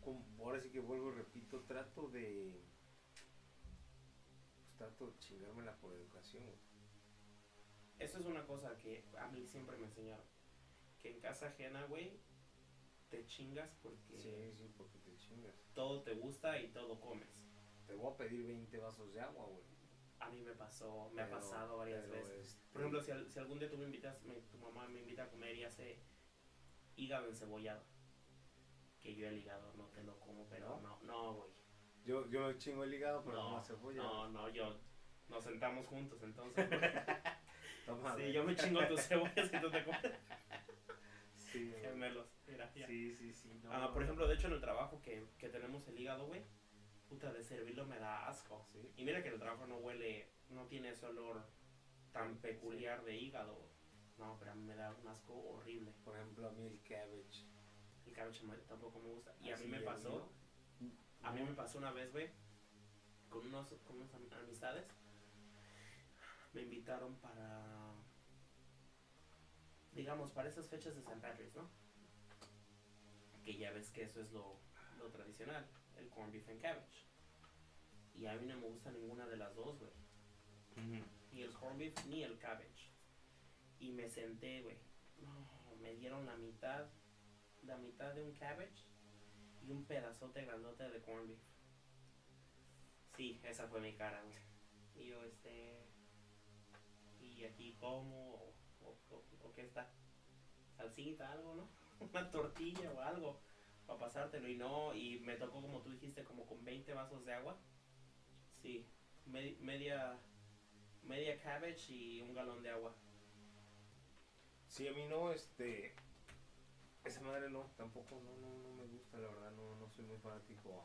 como- ahora sí que vuelvo y repito, trato de. Pues trato de chingármela por educación. Eso es una cosa que a mí siempre me enseñaron. Que en casa ajena, güey, te chingas porque Sí, sí, porque te chingas. todo te gusta y todo comes. Te voy a pedir 20 vasos de agua, güey. A mí me pasó, me ha Pero- pasado varias veces. este, Por ejemplo, si, al- si algún día tú me invitas, me- tu mamá me invita a comer y hace hígado encebollado. Que yo el hígado no te lo como, pero no, no, güey. Yo, yo me chingo el hígado, pero no, No, la cebolla. no, no, yo. Nos sentamos juntos, entonces. Toma, sí, yo me chingo tus cebollas y tú te comes Sí, gemelos. Mira, ya. sí, sí, sí. no, Ah, no, por no. ejemplo, de hecho en el trabajo que, que tenemos el hígado, güey, puta, de servirlo me da asco. Sí. Y mira que el trabajo no huele, no tiene ese olor tan Sí. peculiar de hígado. No, pero a mí me da un asco horrible. Por ejemplo, a mí el cabbage. El cabbage tampoco me gusta. Y a así, mí me pasó, mío, a mí me pasó una vez, güey, con unos, con unas am- amistades. Me invitaron para, digamos, para esas fechas de St. Patrick's, ¿no? Que ya ves que eso es lo, lo tradicional, corned beef and cabbage. Y a mí no me gusta ninguna de las dos, güey. Ni el corned beef ni el cabbage. Y me senté, güey. Me dieron la mitad, la mitad de un cabbage y un pedazote grandote de corned beef. Sí, esa fue mi cara, güey. Y yo, este. ¿Y aquí cómo? ¿O, o- o- o qué está? ¿Salsita, algo, no? Una tortilla o algo para pasártelo. Y no, y me tocó, como tú dijiste, como con 20 vasos de agua. Sí, me- media, media cabbage y un galón de agua. Sí, a mí no, este. Esa madre no, tampoco, no, no, no me gusta, la verdad, no, no soy muy fanático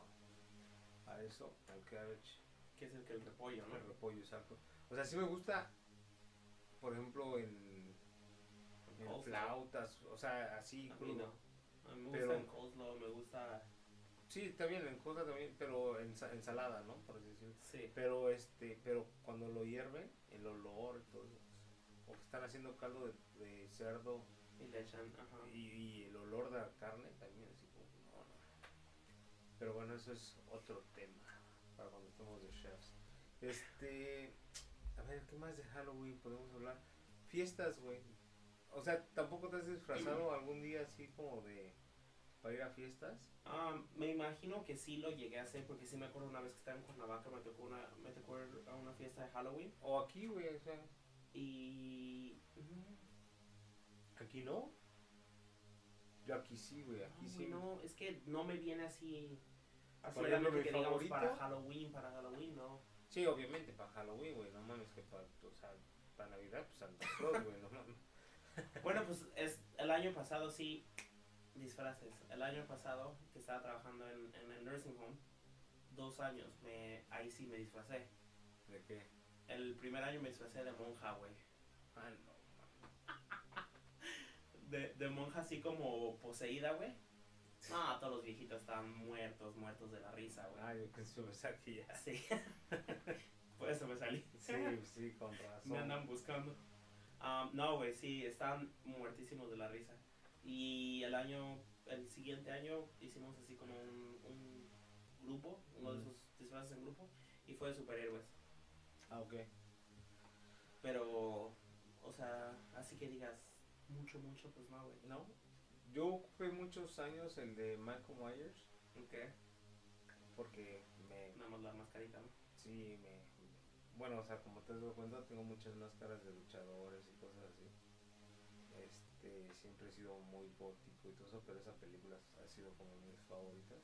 a, a eso, al cabbage, Que es el que el repollo, ¿no? al repollo, exacto. O sea, sí me gusta, por ejemplo, en, en flautas, o sea, así crudo. no. A mí me Pero- gusta en coleslaw, me gusta... Sí, también en cosa también, pero en sa- ensalada, ¿no? Por decirlo. Sí, Pero este, pero cuando lo hierven, el olor y todo eso, o que están haciendo caldo de, de cerdo y le echan, ajá. y, y el olor de la carne también, así como, no, no. Pero bueno, eso es otro tema para cuando estemos de chefs. Este, a ver, ¿qué más de Halloween podemos hablar? Fiestas, güey. O sea, ¿tampoco te has disfrazado algún día así como de para ir a fiestas? Ah, me imagino que sí lo llegué a hacer porque sí me acuerdo una vez que estaba en Cuernavaca me tocó una me tocó a una fiesta de Halloween O aquí, güey, o sea, y aquí no. Yo aquí sí, güey, aquí no, sí. no, es que no me viene así así Por ejemplo, mi que digamos para favorito. Halloween, para Halloween, no. Sí, obviamente, para Halloween, güey, no mames que para, o sea, para Navidad, pues Santa Claus, güey, no mames. Bueno, pues es el año pasado sí disfraces. El año pasado que estaba trabajando en, en el nursing home, dos años, me ahí sí me disfracé. ¿De qué? El primer año me disfracé de monja, güey. Ah, no. De, de monja así como poseída, güey. No, todos los viejitos estaban muertos, muertos de la risa, güey. Ah, yo pensé pensaba que ya. Sí. Por eso me salí. Sí, sí, con razón. Me andan buscando. Um, no, güey, sí, estaban muertísimos de la risa. Y el año, el siguiente año hicimos así como un, un grupo, uno de esos disfraces en grupo, y fue de superhéroes. Ah, ok. Pero, o sea, así que digas mucho, mucho, pues no, güey. ¿No? Yo ocupé muchos años el de Michael Myers Ok. porque me Nada más la mascarita, ¿no? Sí, me, bueno, o sea, como te has dado cuenta, tengo muchas máscaras de luchadores y cosas así. Este, siempre he sido muy gótico y todo eso, pero esa película ha sido como mis favoritas.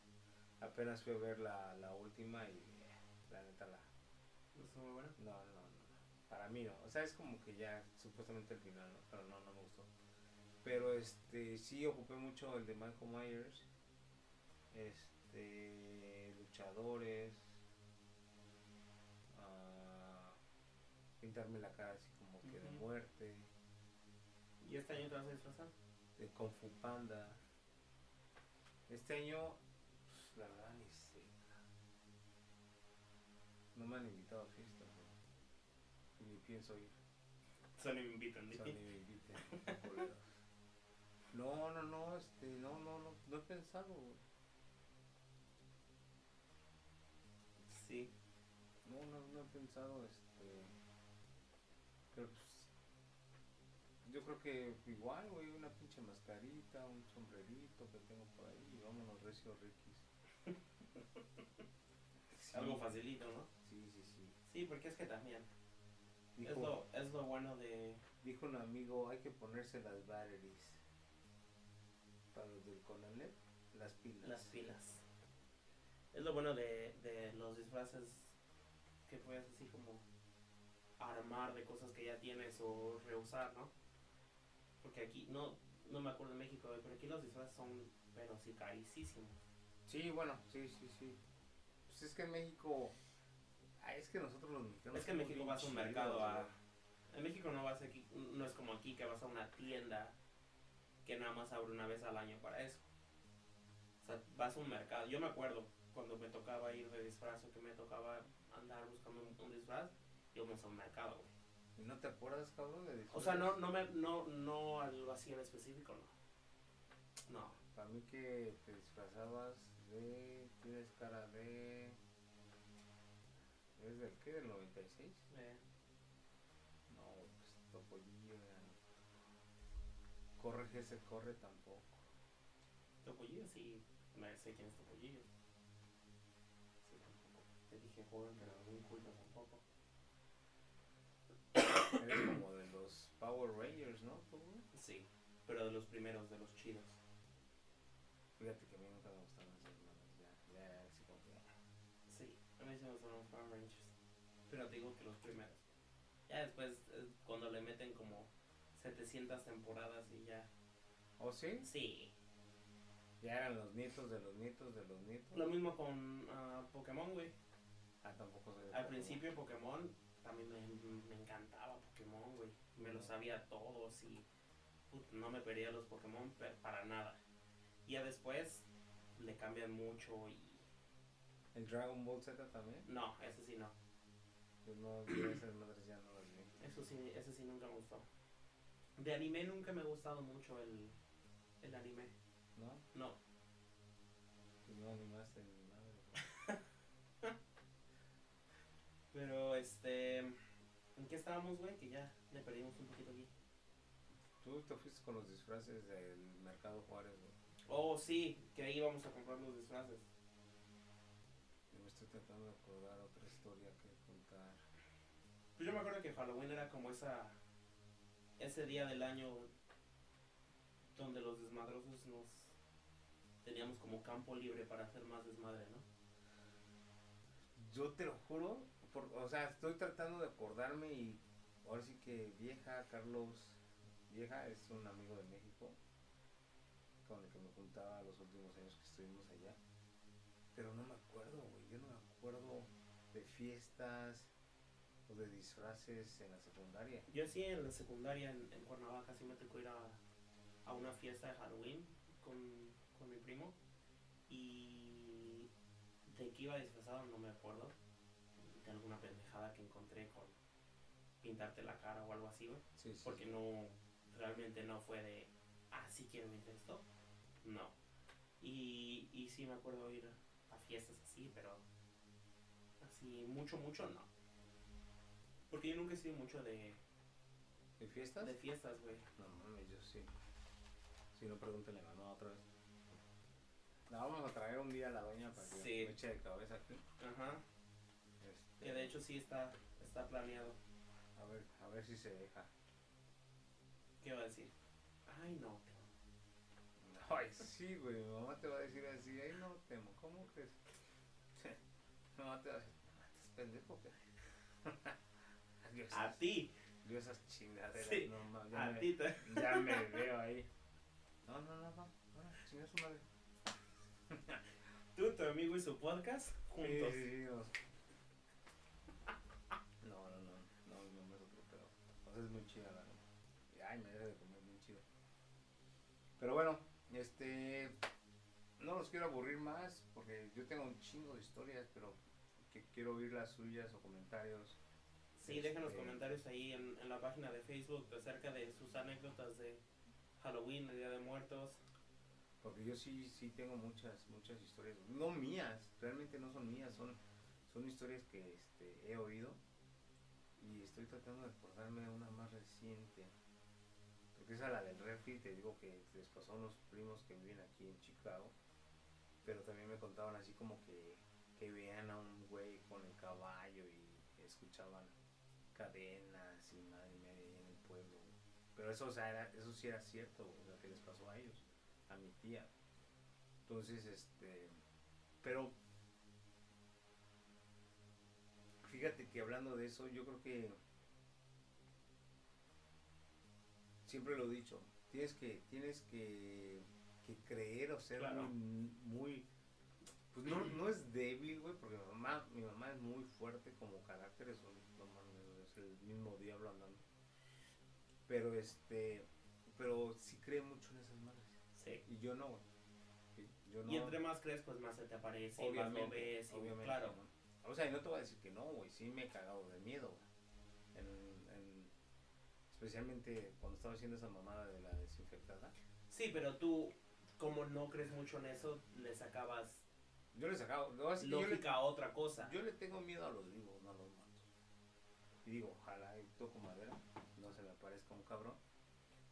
Apenas fui a ver la, la última y la neta la... ¿No está muy buena? No, no, no. Para mí no. O sea, es como que ya supuestamente el final, ¿no? Pero no, no me gustó. Pero este, sí ocupé mucho el de Michael Myers. Este, luchadores. Pintarme la cara así como que de muerte. ¿Y este año te vas a disfrazar? De Kung Fu Panda. Este año, pues, la verdad ni sé. No me han invitado a fiestas, ¿no? Ni pienso ir. Solo me invitan, O sea, ¿sí? ni me culeros. No, no, no, este, no, no, no, no he pensado. Sí. No, no, no he pensado, este. Pero pues. Yo creo que igual, güey, una pinche mascarita, un sombrerito que tengo por ahí y vámonos recio riquis. Sí, Algo facilito, ¿no? Sí, sí, sí. Sí, porque es que también. Es lo, es lo bueno de. dijo un amigo, hay que ponerse las batteries. Para los del Conalep, las pilas. Las pilas. Es lo bueno de, de los disfraces que puedes así como armar de cosas que ya tienes o reusar, ¿no? Porque aquí, no, no me acuerdo en México, pero aquí los disfraces son, pero sí, carísimos. Sí, bueno, sí, sí, sí. Pues es que en México. es que nosotros los mexicanos. Es que en México vas a un mercado a... En México no vas aquí, no es como aquí que vas a una tienda que nada más abre una vez al año para eso. O sea, vas a un mercado. Yo me acuerdo cuando me tocaba ir de disfraz o que me tocaba andar buscando un, un disfraz, íbamos a un mercado, güey. ¿Y no te acuerdas, cabrón? De O sea, no, no, me, no, no algo así en específico, no. No. Para mí que te disfrazabas de. Tienes cara de. ¿Es del qué? ¿Del 96? Eh, No, pues Topollillo era. Corre que se corre tampoco. Topollillo, sí, me sé quién es Topollillo. Sí, tampoco. Te dije joven, pero un culto tampoco. Eres como de los Power Rangers, ¿no? Sí, pero de los primeros, de los chidos. Fíjate que a mí nunca me gustaron esas manos. Ya, ya, así como que. Sí, a mí se me gustan los Power Rangers. Pero te digo que los primeros. Ya después, eh, cuando le meten como 700 temporadas y ya. ¿Oh, sí? Sí. Ya eran los nietos de los nietos de los nietos. Lo mismo con ah, Pokémon, güey. Ah, tampoco soy de Al Pokémon. principio Pokémon también me, me encantaba Pokémon, güey. Me lo sabía todos y put, no me perdía los Pokémon para nada. Y ya después le cambian mucho y... ¿El Dragon Ball Z también? No, ese sí no. Pues no, ya no vi. Eso sí, ese sí nunca me gustó. De anime nunca me ha gustado mucho el, el anime. ¿No? No. Pues no animaste ni madre. Pero este... ¿En qué estábamos, güey? Que ya le perdimos un poquito aquí. Tú te fuiste con los disfraces del Mercado Juárez, güey. Oh, sí, que ahí íbamos a comprar los disfraces. Yo me estoy tratando de acordar otra historia que contar. Pues yo me acuerdo que Halloween era como esa ese día del año donde los desmadrosos nos teníamos como campo libre para hacer más desmadre, ¿no? Yo te lo juro, por, o sea, estoy tratando de acordarme y ahora sí que vieja, Carlos, vieja es un amigo de México con el que me juntaba los últimos años que estuvimos allá. Pero no me acuerdo, güey, yo no me acuerdo de fiestas o de disfraces en la secundaria. Yo sí en la secundaria en, en Cuernavaca sí me tocó ir a, a una fiesta de Halloween con, con mi primo Y de qué iba disfrazado no me acuerdo. De alguna pendejada que encontré con pintarte la cara o algo así, güey. Sí, sí. Porque no, realmente no fue de, ah, sí quiero de esto. No. Y, y sí me acuerdo ir a fiestas así, pero así mucho, mucho no. Porque yo nunca he sido mucho de, ¿De fiestas? de fiestas, güey. No mames, yo sí. Si no, pregúntale a mamá otra vez. La vamos a traer un día a la doña para que Sí. me eche de cabeza aquí. Ajá. Que de hecho sí está, está planeado. A ver, a ver si se deja. ¿Qué va a decir? Ay, no. Ay, sí, güey. Mi mamá te va a decir así. Ay, no temo. ¿Cómo crees? Mi mamá te va a decir, "Ah, ¿estás pendejo? qué?" Yo A ti, yo esas chingaderas, Sí, no mames. A me- ti. te- ya me veo ahí. No, no, no, no. Ahora, chinga su madre. Tú, tu amigo y su podcast juntos. Sí, sí, sí, nos- No, no, no, no, mi mamá es otro pedo. O sea, es muy chida la y Ay, me debe de comer bien chido. Pero bueno, este. No los quiero aburrir más porque yo tengo un chingo de historias, pero que quiero oír las suyas o comentarios. Sí, dejen los Este, comentarios ahí en, en la página de Facebook acerca de sus anécdotas de Halloween, el Día de Muertos. Porque yo sí, sí tengo muchas, muchas historias. No mías, realmente no son mías, son, son historias que este, he oído. Y estoy tratando de acordarme de una más reciente. Porque esa la del refri, te digo que les pasó a unos primos que viven aquí en Chicago. Pero también me contaban así como que, que veían a un güey con el caballo y escuchaban cadenas y madre mía en el pueblo. Pero eso, o sea, era- eso sí era cierto, o sea, que les pasó a ellos a mi tía. Entonces, este, pero fíjate que hablando de eso, yo creo que siempre lo he dicho, tienes que, tienes que, que creer o ser Claro. muy, muy, pues no, no es débil, güey, porque mi mamá, mi mamá es muy fuerte como carácter, es, un- el mismo diablo andando. Pero este, pero sí cree mucho en esas madres. Sí. Y yo no, güey. Y Yo no. Y entre más crees, pues más se te aparece, y más lo ves. y- obviamente, claro. ¿no? O sea, y no te voy a decir que no, güey. Sí me he cagado de miedo, güey. En, en- especialmente cuando estaba haciendo esa mamada de la desinfectada. Sí, pero tú, como no crees mucho en eso, le sacabas Yo le sacaba. no, que yo, le, lógica a otra cosa. yo le tengo miedo a los vivos, no a los muertos. Y digo, ojalá y toco madera, no se me aparezca un cabrón.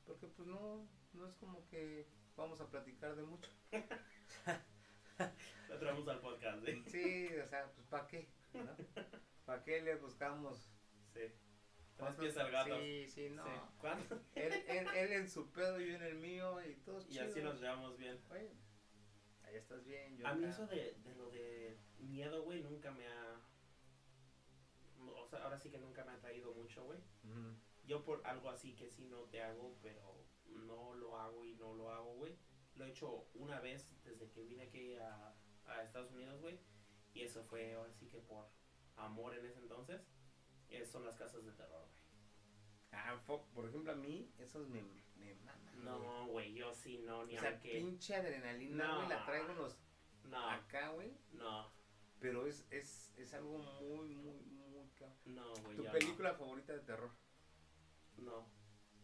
Porque pues no, no es como que vamos a platicar de mucho. Lo traemos al podcast, ¿eh? Sí, o sea, pues ¿para qué? ¿no? ¿Para qué le buscamos? Sí. Tres pies al gato. Sí, sí, no. Sí. Él, él, él en su pedo y yo en el mío y todos Y así chidos. nos llevamos bien. Oye, ahí estás bien. Yo A mí eso de, de lo de miedo, güey, nunca me ha... O sea, ahora sí que nunca me ha traído mucho, güey. Ujú. Yo por algo así que sí no te hago, pero no lo hago y no lo hago, güey. Lo he hecho una vez desde que vine aquí a, a Estados Unidos, güey. Y eso fue ahora sí que por amor en ese entonces. Eh, son las casas de terror, güey. Ah, fuck, por ejemplo, a mí esos me, me maman. No, güey, yo sí, no, ni O sea, aunque... pinche adrenalina, No. güey, la traigo los No, acá, güey. no, Pero es, es, es algo muy, muy, muy cabrón. no, güey, ¿Tu película favorita de terror? No.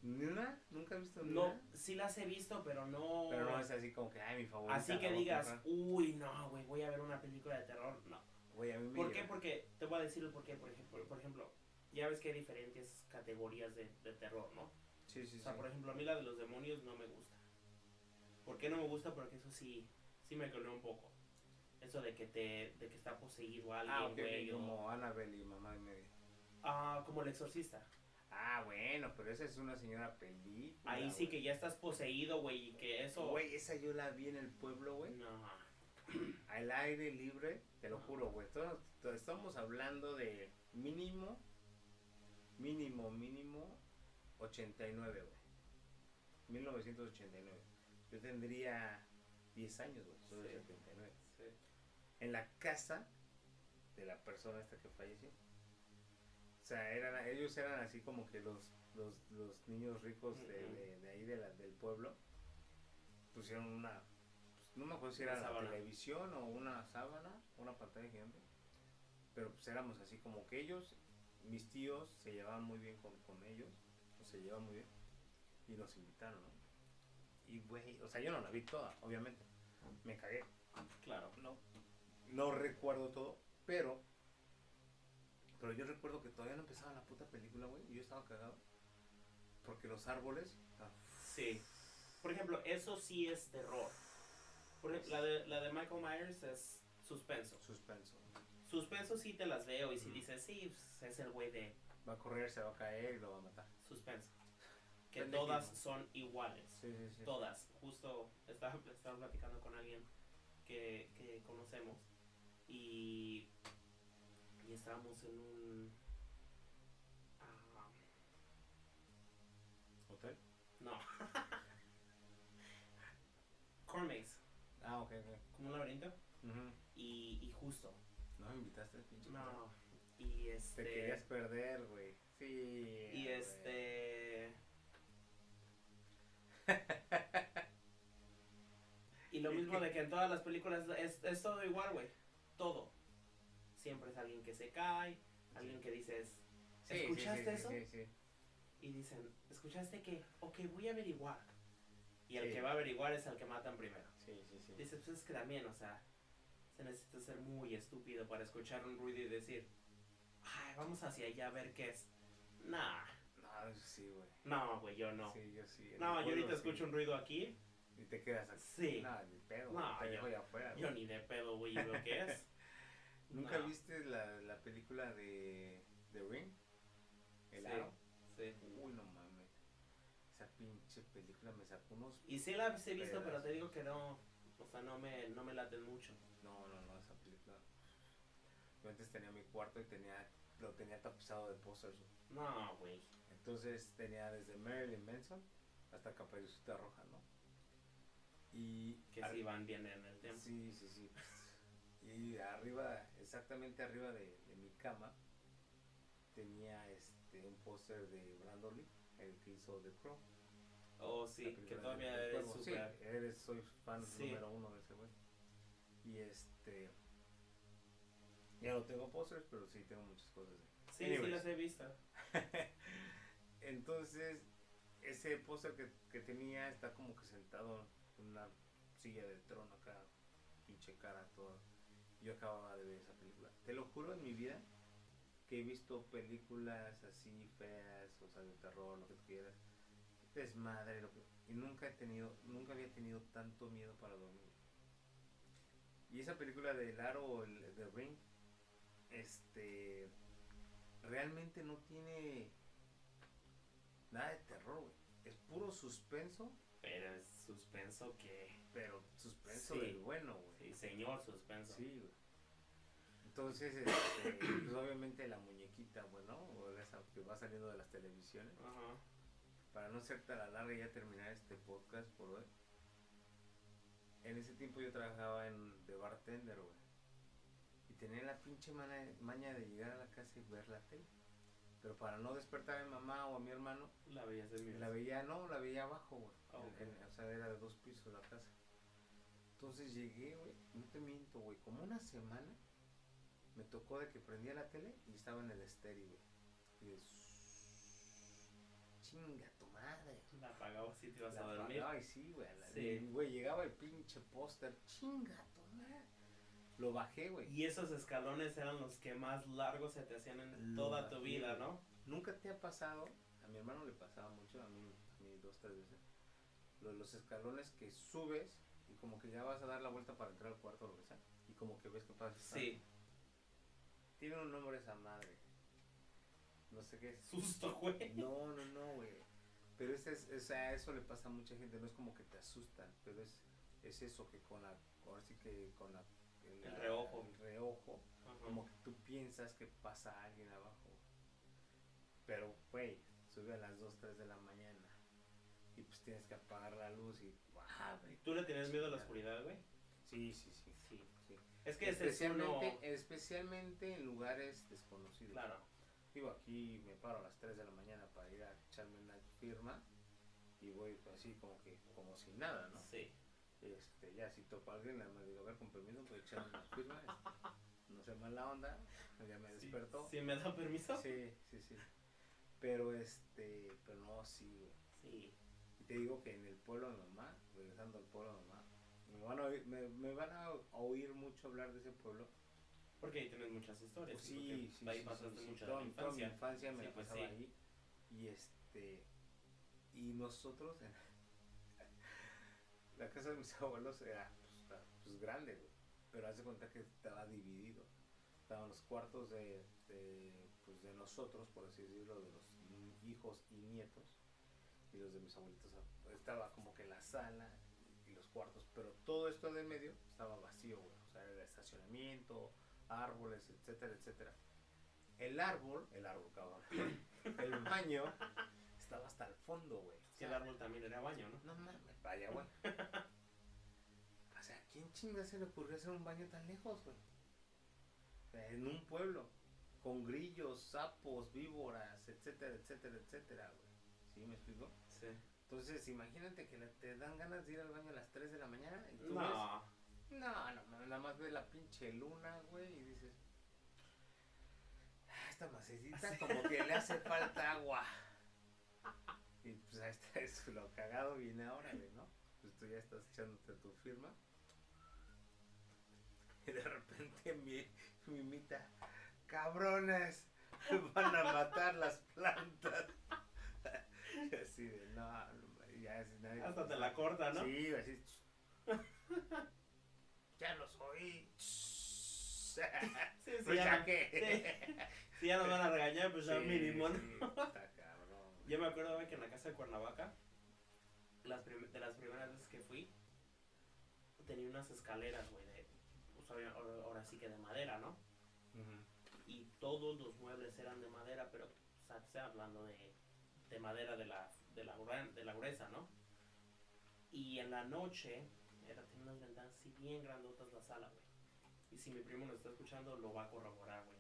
¿Ni una? ¿Nunca has visto ni No, una? sí las he visto, pero no... Pero no es así como que, ay, mi favorita. Así que digas, uy, no, güey, voy a ver una película de terror, no. Güey, a mí me ¿Por qué? Porque, te voy a decir el por qué, por ejemplo, por ejemplo, ya ves que hay diferentes categorías de, de terror, ¿no? Sí, sí, O sea, sí. por ejemplo, a mí la de los demonios no me gusta. ¿Por qué no me gusta? Porque eso sí, sí me coló un poco. Eso de que te, de que está poseído alguien, Ah, güey, o- como Annabelle y mamá de media. Ah, como el exorcista. Ah, bueno, pero esa es una señora película. Ahí sí güey. que ya estás poseído, güey, y que eso... Güey, esa yo la vi en el pueblo, güey. No, Al aire libre, te lo juro, güey. Todos- todos Estamos hablando de mínimo, mínimo, mínimo 89, güey. 1989. Yo tendría 10 años, güey. De Sí. 79. sí. En la casa de la persona esta que falleció. O sea, eran, ellos eran así como que los, los, los niños ricos de, de- de ahí de la- del pueblo pusieron una, pues, no me acuerdo si era la televisión o una sábana, una pantalla gigante. Pero pues éramos así como que ellos, mis tíos, se llevaban muy bien con, con ellos, o se llevaban muy bien, y nos invitaron, ¿no? Y güey, o sea, yo no la vi toda, obviamente. Me cagué. Claro. No, no recuerdo todo, pero. Pero yo recuerdo que todavía no empezaba la puta película, güey, y yo estaba cagado. Porque los árboles. ah, Sí. Por ejemplo, eso sí es terror. Por ej- la, de, la de Michael Myers es suspenso. suspenso. Suspenso sí te las veo y si dices, sí, pues, es el güey de Va a correr, se va a caer y lo va a matar. suspenso. Que todas son iguales. Sí, sí, sí. Todas. Justo estaba, estaba platicando con alguien que, que conocemos y, y estábamos en un... ah, ¿Hotel? no. Cornmaze, Ah, ok, ok. como un laberinto. Y, y justo. No me invitaste, pinche. No. Y este... Te querías perder, güey. Sí. Y este. y lo ¿Y mismo de que en todas las películas es, es todo igual, güey. Todo. Siempre es alguien que se cae, alguien que dices. ¿Escuchaste eso? Sí, sí. Y dicen, ¿escuchaste qué? Ok, voy a averiguar. Y el que va a averiguar es al que matan primero. Sí, sí, sí. Dices, pues es que también, o sea, se necesita ser muy estúpido para escuchar un ruido y decir, ay, vamos hacia allá a ver qué es. Nah, No, sí, güey. no, güey, yo no. Sí, yo sí. No, el yo ahorita sí. escucho un ruido aquí, Y te quedas aquí. Sí. No, ni pedo. No, te yo- dejo allá afuera. yo ni de pedo, güey, veo qué es. ¿Nunca No. viste la, la película de The Ring? El Sí. aro. Sí. Uy, no mames. Esa pinche película me sacó unos. Y sí la he visto, pero te digo que no, o sea, no me, no me laten mucho. No, no, no, esa película. Yo antes tenía mi cuarto y tenía lo tenía tapizado de pósters. No, güey. Entonces tenía desde Marilyn Manson hasta Caperucita Roja, ¿no? Y Que sí van bien en el tiempo. Sí, sí, sí. Y arriba, exactamente arriba de, de mi cama, tenía este un póster de Brandon Lee, el que hizo The Crow. Oh, sí, que todavía eres súper. Sí, eres, soy fan Sí. número uno de ese güey. Y este. Ya no tengo pósters, pero sí tengo muchas cosas. Sí, sí las he visto. Entonces, ese póster que, que tenía está como que sentado en una silla de trono acá, pinche cara toda. Yo acababa de ver esa película. Te lo juro en mi vida que he visto películas así feas, o sea, de terror, lo que quieras. Desmadre, lo y nunca he tenido, nunca había tenido tanto miedo para dormir. Y esa película del aro o el The Ring, este, realmente no tiene nada de terror, güey. Es puro suspenso, Pero es suspenso que. pero suspenso Sí. del bueno, güey. Sí, señor suspenso. Sí, güey. Entonces, este, pues obviamente la muñequita, bueno, o esa que va saliendo de las televisiones, Ajá. para no ser tan larga y ya terminar este podcast por hoy. En ese tiempo yo trabajaba en de bartender, güey. Y tenía la pinche maña de llegar a la casa y ver la tele. Pero para no despertar a mi mamá o a mi hermano, La veías de mi la veía, no, la veía abajo, güey. Ah, ok. En- en- o sea, era de dos pisos la casa. Entonces llegué, güey, no te miento, güey, como una semana me tocó de que prendía la tele y estaba en el estéreo, güey. Y de chinga tu madre. La apagabas y te ibas La a dormir. apagaba y sí, güey. Sí. Güey, llegaba el pinche póster, chinga. Lo bajé, güey. Y esos escalones eran los que más largos se te hacían en Lo toda tu vida. ¿no? ¿Nunca te ha pasado? A mi hermano le pasaba mucho, a mí, a mí dos, tres veces. Los escalones que subes y como que ya vas a dar la vuelta para entrar al cuarto o lo que sea. Y como que ves que pasa. Sí. Tiene un nombre esa madre. No sé qué es. Susto, güey. No, no, no, güey. Pero ese es, o sea, eso le pasa a mucha gente. No es como que te asustan, pero es, es eso que con la, ahora sí que con la, El reojo. el reojo Ajá. como que tú piensas que pasa alguien abajo. Pero, güey, sube a las 2, 3 de la mañana. Y pues tienes que apagar la luz y. ¡guau, güey! ¿Tú le tienes miedo a la oscuridad, güey? Sí, sí, sí. Sí. sí. Es que ese es uno... especialmente, especialmente en lugares desconocidos. Claro. Digo, aquí me paro a las 3 de la mañana para ir a echarme una firma. Y voy así como que, como si nada, ¿no? Sí. Este, ya si topa alguien, nada más digo, a ver, con permiso, pues echar una firma. este, no sé mala onda, ya me Sí, despertó. ¿Sí me da permiso? Sí, sí, sí. Pero este, pero no, sí, güey. Sí. Y te digo que en el pueblo de mamá, regresando al pueblo de mamá, me van a oír, me, me van a oír mucho hablar de ese pueblo. Porque ahí tienes muchas historias. Pues sí, sí, ahí sí, pasaste sí, sí, mucha toda, mi infancia. me Sí, la pues pasaba sí. ahí. Y este, y nosotros, en la casa de mis abuelos era pues, pues, grande, güey. Pero hace cuenta que estaba dividido. Estaban los cuartos de, pues, de nosotros, por así decirlo, de los hijos y nietos. Y los de mis abuelitos ah, estaba como que la sala y los cuartos. Pero todo esto de medio estaba vacío, güey. O sea, era estacionamiento, árboles, etcétera, etcétera. El árbol, el árbol, cabrón. El baño estaba hasta el fondo, güey. Que el árbol también era baño, ¿no? no mames, vaya, güey. O sea, ¿a quién chinga se le ocurrió hacer un baño tan lejos, güey? En un pueblo, con grillos, sapos, víboras, etcétera, etcétera, etcétera, güey. ¿Sí me explico? Sí. Entonces, imagínate que te dan ganas de ir al baño a las 3 de la mañana y tú No. No, no, no, nada más ves la pinche luna, güey, y dices... "Ah, Esta macecita como que le hace falta agua. Y pues ahí está, es lo cagado viene ahora, ¿no? Pues tú ya estás echándote tu firma. Y de repente mi mimita, cabrones, van a matar las plantas. Y así de, no, ya es nadie. Hasta te la corta, ¿no? Sí, así. ya los oí. Sí, sí, Pues ya, ya no- que. sí. Si ya nos van a regañar, pues ya mínimo, ¿no? Yo me acuerdo que en la casa de Cuernavaca, las prim- de las primeras veces que fui, tenía unas escaleras, güey, de, pues, ahora, sí que de madera, ¿no? Y todos los muebles eran de madera, pero, o sea, estoy hablando de, de madera de la, de, la, de la gruesa, ¿no? Y en la noche, era, tenía unas ventanas así bien grandotas la sala, güey. Y si mi primo nos está escuchando, lo va a corroborar, güey.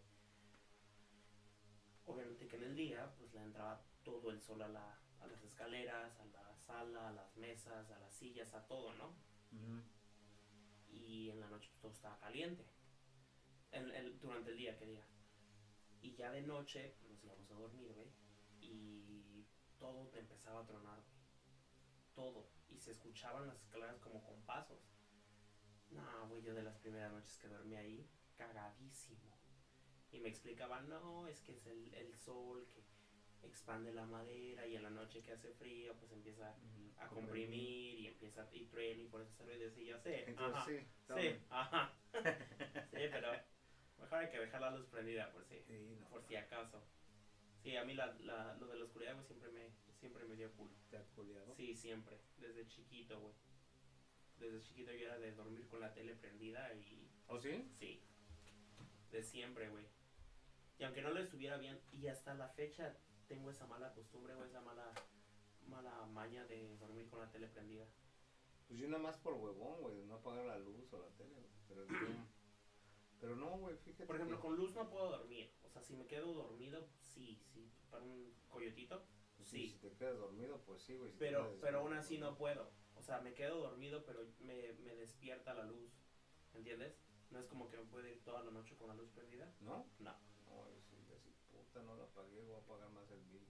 Obviamente que en el día, pues le entraba todo el sol a, la, a las escaleras, a la sala, a las mesas, a las sillas, a todo, ¿no? Ujú. y en la noche pues, todo estaba caliente. En- en- durante el día, que diga. Y ya de noche pues, nos íbamos a dormir, güey. Y todo te empezaba a tronar, güey. Todo. Y se escuchaban las escaleras como con pasos. No, güey, yo de las primeras noches que dormí ahí, cagadísimo. Y me explicaban, no, es que es el, el sol que expande la madera y en la noche que hace frío pues empieza a comprimir y empieza y truena y por eso se ruido y yo sé. Entonces ajá, sí. sí, ajá. sí, pero mejor hay que dejar la luz prendida por si, Sí, no, por si acaso. Sí, a mí la, la, lo de la oscuridad güey, siempre me, siempre me dio culo. ¿Te ha culiado? Sí, siempre, desde chiquito, güey. Desde chiquito yo era de dormir con la tele prendida y ¿O sí? sí, de siempre, güey. Y aunque no le estuviera bien, y hasta la fecha tengo esa mala costumbre, güey, esa mala, mala maña de dormir con la tele prendida. Pues yo nada más por huevón, güey, no apagar la luz o la tele, güey. Pero, pero no, güey, fíjate. Por ejemplo, que- con luz no puedo dormir. O sea, si me quedo dormido, sí, sí. Para un coyotito, pues sí. Si te quedas dormido, pues sí, güey. si pero, quedas pero aún así no puedo. O sea, me quedo dormido, pero me, me despierta la luz. ¿Entiendes? No es como que me puede ir toda la noche con la luz prendida. ¿No? No, puta, no la apagué, voy a pagar más el bill.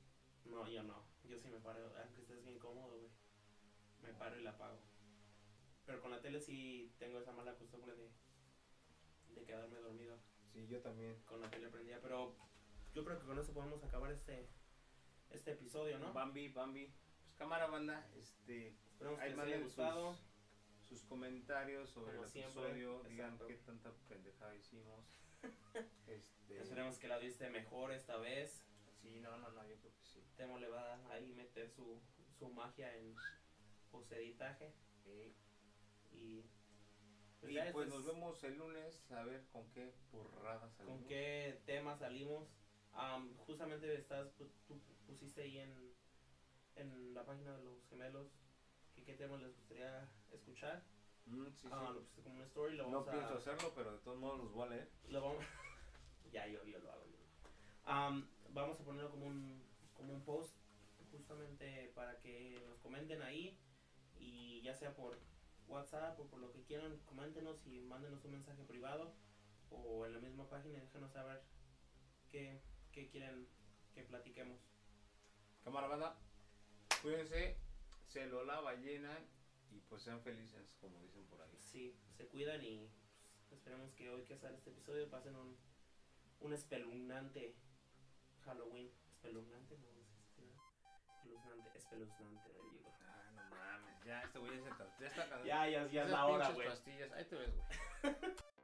no, yo no. Yo sí me paro, aunque estés bien cómodo, güey. Me paro y la apago. Pero con la tele sí tengo esa mala costumbre de, de quedarme dormido Sí, yo también. con la tele prendida. Pero yo creo que con eso podemos acabar este, este episodio, ¿no? Bambi, Bambi. Pues cámara banda, este. Esperemos que les haya gustado. sus, sus comentarios sobre Como el siempre, episodio, digan exacto. qué tanta pendejada hicimos. este, Esperemos que la viste mejor esta vez. Sí, no, no, no, yo creo que sí. Temo le va a ahí meter su, su magia en poseditaje. Sí. Y, pues y ya pues este nos vemos el lunes a ver con qué burrada salimos. con qué tema salimos. Am, justamente estás, pu- tú pusiste ahí en, en la página de los gemelos que qué temas les gustaría escuchar. Mm, sí, sí. Ah, lo pusiste como una story, lo no vamos a... pienso hacerlo, pero de todos modos los voy a leer. Lo vamos... ya, yo, yo lo hago. yo. Am, vamos a ponerlo como un, como un post justamente para que nos comenten ahí y ya sea por, WhatsApp o por lo que quieran, coméntenos y mándenos un mensaje privado o en la misma página y déjenos saber qué, qué quieren que platiquemos. Cámara banda, cuídense, se lo la ballena y pues sean felices, como dicen por ahí. Sí, se cuidan y pues, esperemos que hoy que sale este episodio pasen un, un espeluznante Halloween. Espeluznante, no, espeluznante, espeluznante, le digo. Ah, no mames, ya este güey ya está, ya está cansado. Ya, ya, ya es la hora, güey. pastillas, ahí te ves, güey.